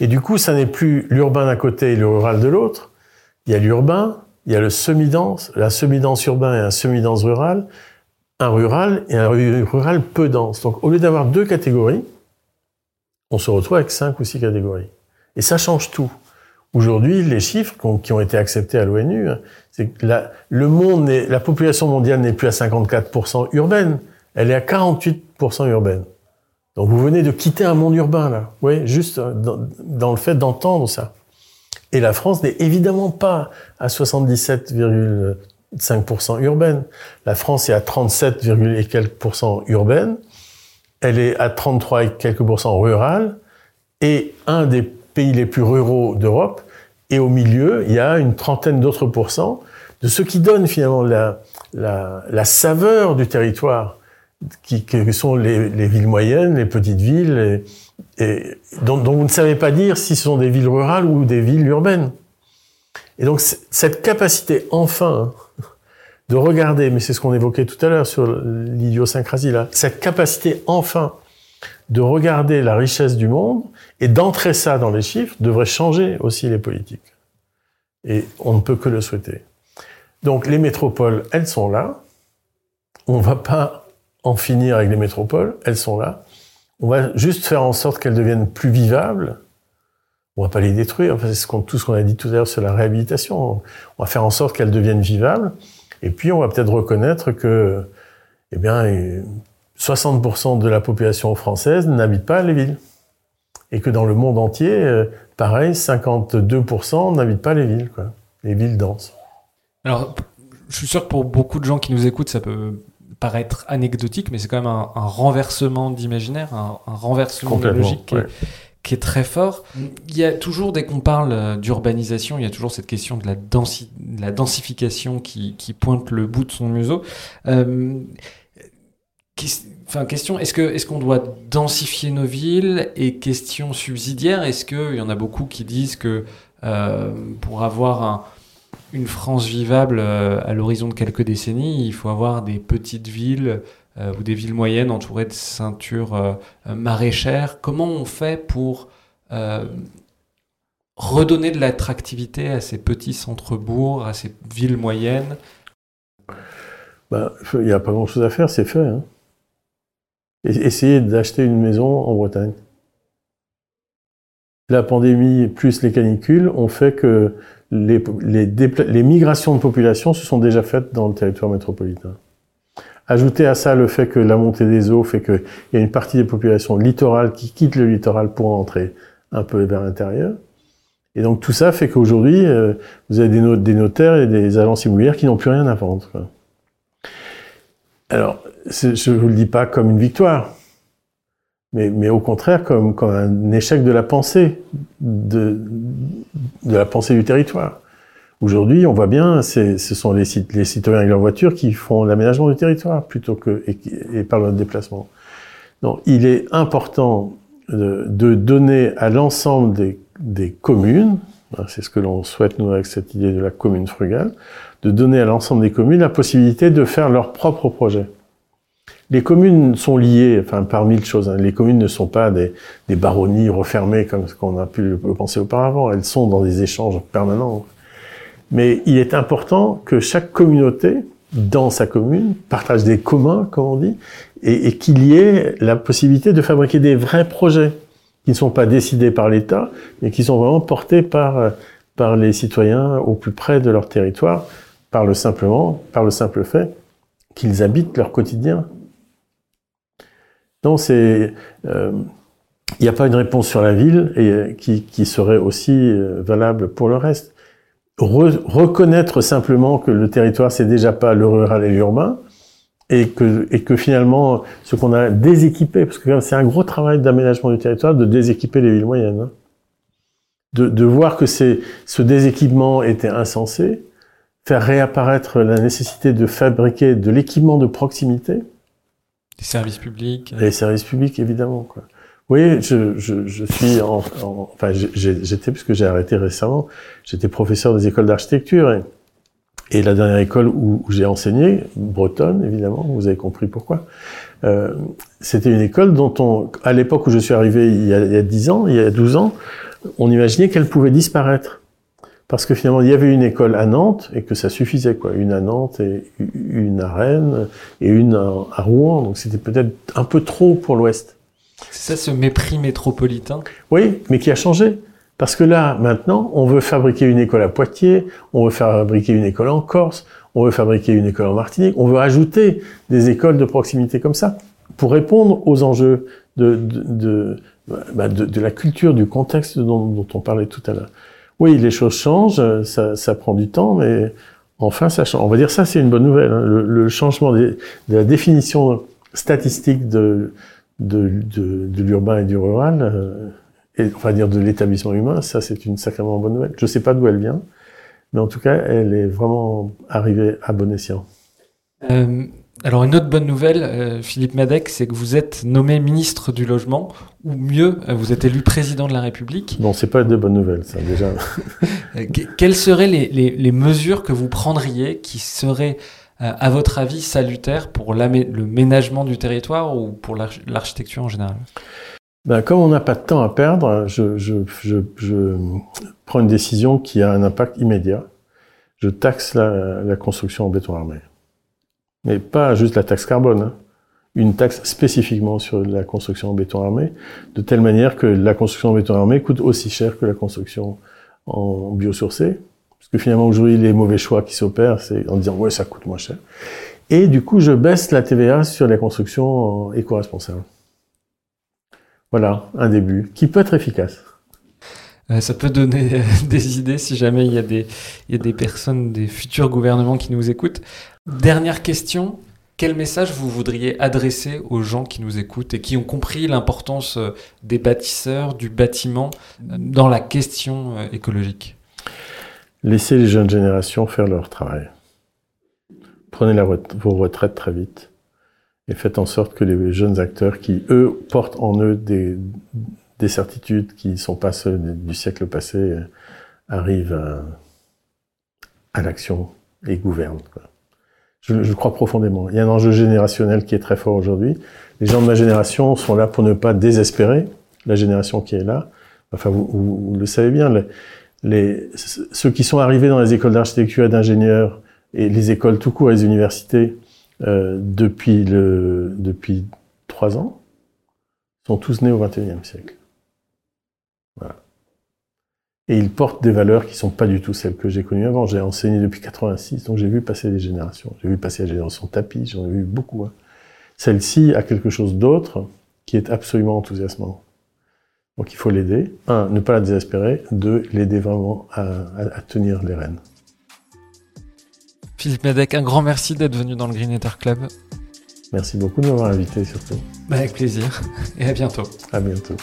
Et du coup, ça n'est plus l'urbain d'un côté et le rural de l'autre. Il y a l'urbain, il y a le semi-dense, la semi-dense urbain et un semi-dense rural, un rural et un rural peu dense. Donc, au lieu d'avoir deux catégories, on se retrouve avec cinq ou six catégories. Et ça change tout. Aujourd'hui, les chiffres qui ont été acceptés à l'ONU, hein, c'est que la, le monde la population mondiale n'est plus à 54% urbaine, elle est à 48% urbaine. Donc vous venez de quitter un monde urbain là, oui, juste dans, dans le fait d'entendre ça. Et la France n'est évidemment pas à 77,5% urbaine. La France est à 37, et quelques urbaine. Elle est à 33 et quelques pourcents rurale. Et un des pays les plus ruraux d'Europe. Et au milieu, il y a une trentaine d'autres pourcents de ce qui donne finalement la, la, saveur du territoire, qui, sont les, les, villes moyennes, les petites villes, et, dont, vous ne savez pas dire si ce sont des villes rurales ou des villes urbaines. Et donc cette capacité enfin [laughs] de regarder, mais c'est ce qu'on évoquait tout à l'heure sur l'idiosyncrasie là, cette capacité enfin de regarder la richesse du monde et d'entrer ça dans les chiffres devrait changer aussi les politiques. Et on ne peut que le souhaiter. Donc les métropoles, elles sont là. On va pas en finir avec les métropoles, elles sont là. On va juste faire en sorte qu'elles deviennent plus vivables. On va pas les détruire. Enfin, c'est tout ce qu'on a dit tout à l'heure sur la réhabilitation. On va faire en sorte qu'elles deviennent vivables. Et puis, on va peut-être reconnaître que, eh bien, 60% de la population française n'habite pas les villes. Et que dans le monde entier, euh, pareil, 52% n'habitent pas les villes, quoi. Les villes denses. Alors, je suis sûr que pour beaucoup de gens qui nous écoutent, ça peut paraître anecdotique, mais c'est quand même un, un renversement d'imaginaire, un, un, renversement de logique ouais. Qui, est, très fort. Il y a toujours, dès qu'on parle euh, d'urbanisation, il y a toujours cette question de la, densi de la densification qui, qui, pointe le bout de son museau. Euh, Enfin, question, est-ce qu'on doit densifier nos villes? Et question subsidiaire, est-ce qu'il y en a beaucoup qui disent que euh, pour avoir un, une France vivable euh, à l'horizon de quelques décennies, il faut avoir des petites villes ou des villes moyennes entourées de ceintures euh, maraîchères. Comment on fait pour euh, redonner de l'attractivité à ces petits centres-bourgs, à ces villes moyennes? Ben, Il n'y a pas grand-chose à faire, c'est fait. Hein. Essayez d'acheter une maison en Bretagne. La pandémie plus les canicules ont fait que les, migrations de population se sont déjà faites dans le territoire métropolitain. Ajoutez à ça le fait que la montée des eaux fait qu'il y a une partie des populations littorales qui quittent le littoral pour entrer un peu vers l'intérieur. Et donc tout ça fait qu'aujourd'hui, euh, vous avez des, not des, notaires et des agences immobilières qui n'ont plus rien à vendre. Alors, je ne vous le dis pas comme une victoire, mais, au contraire comme, un échec de la pensée, de la pensée du territoire. Aujourd'hui, on voit bien, ce sont les, citoyens avec leur voiture qui font l'aménagement du territoire plutôt que et, par le déplacement. Donc, il est important de, donner à l'ensemble des, communes, hein, c'est ce que l'on souhaite nous avec cette idée de la commune frugale, de donner à l'ensemble des communes la possibilité de faire leur propre projet. Les communes sont liées, enfin par mille choses. Hein. Les communes ne sont pas des, baronnies refermées comme ce qu'on a pu penser auparavant. Elles sont dans des échanges permanents. Mais il est important que chaque communauté, dans sa commune, partage des communs, comme on dit, et, qu'il y ait la possibilité de fabriquer des vrais projets qui ne sont pas décidés par l'État, mais qui sont vraiment portés par par les citoyens au plus près de leur territoire, par le simplement, par le simple fait qu'ils habitent leur quotidien non, c'est. Il euh, n'y a pas une réponse sur la ville et, qui, serait aussi euh, valable pour le reste. Re, reconnaître simplement que le territoire, c'est déjà pas le rural et l'urbain, et que, et que finalement, ce qu'on a déséquipé, parce que c'est un gros travail d'aménagement du territoire de déséquiper les villes moyennes. Hein. De, de, voir que ce déséquipement était insensé, faire réapparaître la nécessité de fabriquer de l'équipement de proximité, des services publics Les services publics, évidemment. Quoi. Oui, je, je, je suis en, en enfin j'étais puisque j'ai arrêté récemment, j'étais professeur des écoles d'architecture et, et, la dernière école où, où j'ai enseigné, bretonne évidemment, vous avez compris pourquoi. Euh, C'était une école dont on, à l'époque où je suis arrivé il y, a, il y a 10 ans, il y a 12 ans, on imaginait qu'elle pouvait disparaître parce que finalement il y avait une école à Nantes et que ça suffisait quoi, une à Nantes et une à Rennes et une à Rouen, donc c'était peut-être un peu trop pour l'Ouest. C'est ça ce mépris métropolitain Oui, mais qui a changé Parce que là, maintenant, on veut fabriquer une école à Poitiers, on veut fabriquer une école en Corse, on veut fabriquer une école en Martinique, on veut ajouter des écoles de proximité comme ça pour répondre aux enjeux de, de, bah, la culture, du contexte dont, on parlait tout à l'heure. Oui, les choses changent, ça, ça, prend du temps, mais enfin, ça change. On va dire ça, c'est une bonne nouvelle. Hein. Le, changement de la définition statistique de, de, de l'urbain et du rural, euh, et, on va dire de l'établissement humain, ça c'est une sacrément bonne nouvelle. Je ne sais pas d'où elle vient, mais en tout cas, elle est vraiment arrivée à bon escient. Euh, alors une autre bonne nouvelle, euh, Philippe Madec, c'est que vous êtes nommé ministre du logement, ou mieux, euh, vous êtes élu président de la République. Non, c'est pas de bonnes nouvelles, ça déjà. [laughs] Quelles seraient les, les, les, mesures que vous prendriez qui seraient, à votre avis, salutaires pour le ménagement du territoire ou pour l'architecture en général? Ben, comme on n'a pas de temps à perdre, je, prends une décision qui a un impact immédiat. Je taxe la, la construction en béton armé. Mais pas juste la taxe carbone, hein. une taxe spécifiquement sur la construction en béton armé, de telle manière que la construction en béton armé coûte aussi cher que la construction en biosourcé. Parce que finalement, aujourd'hui, les mauvais choix qui s'opèrent, c'est en disant, ouais, ça coûte moins cher. Et du coup, je baisse la TVA sur les constructions éco-responsables. Voilà, un début qui peut être efficace. Euh, ça peut donner [laughs] des idées si jamais il y, a des, il y a des personnes, des futurs gouvernements qui nous écoutent. Dernière question, quel message vous voudriez adresser aux gens qui nous écoutent et qui ont compris l'importance euh, des bâtisseurs, du bâtiment euh, dans la question écologique? Laissez les jeunes générations faire leur travail. Prenez vos retraites très vite et faites en sorte que les jeunes acteurs qui, eux, portent en eux des, des certitudes qui ne sont pas ceux du siècle passé, arrivent à, l'action et gouvernent. Je, crois profondément. Il y a un enjeu générationnel qui est très fort aujourd'hui. Les gens de ma génération sont là pour ne pas désespérer la génération qui est là. Enfin, vous, le savez bien, ceux qui sont arrivés dans les écoles d'architecture et d'ingénieurs et les écoles tout court les universités euh, depuis, depuis trois ans, sont tous nés au XXIe siècle. Et ils portent des valeurs qui sont pas du tout celles que j'ai connues avant. J'ai enseigné depuis 86, donc j'ai vu passer des générations. J'ai vu passer la génération tapis, j'en ai vu beaucoup. Hein. Celle-ci a quelque chose d'autre qui est absolument enthousiasmant. Donc il faut l'aider. Un, ne pas la désespérer. Deux, l'aider vraiment à, à tenir les rênes. Philippe Medec, un grand merci d'être venu dans le Green Ether Club. Merci beaucoup de m'avoir invité surtout. Avec plaisir et à bientôt. À bientôt.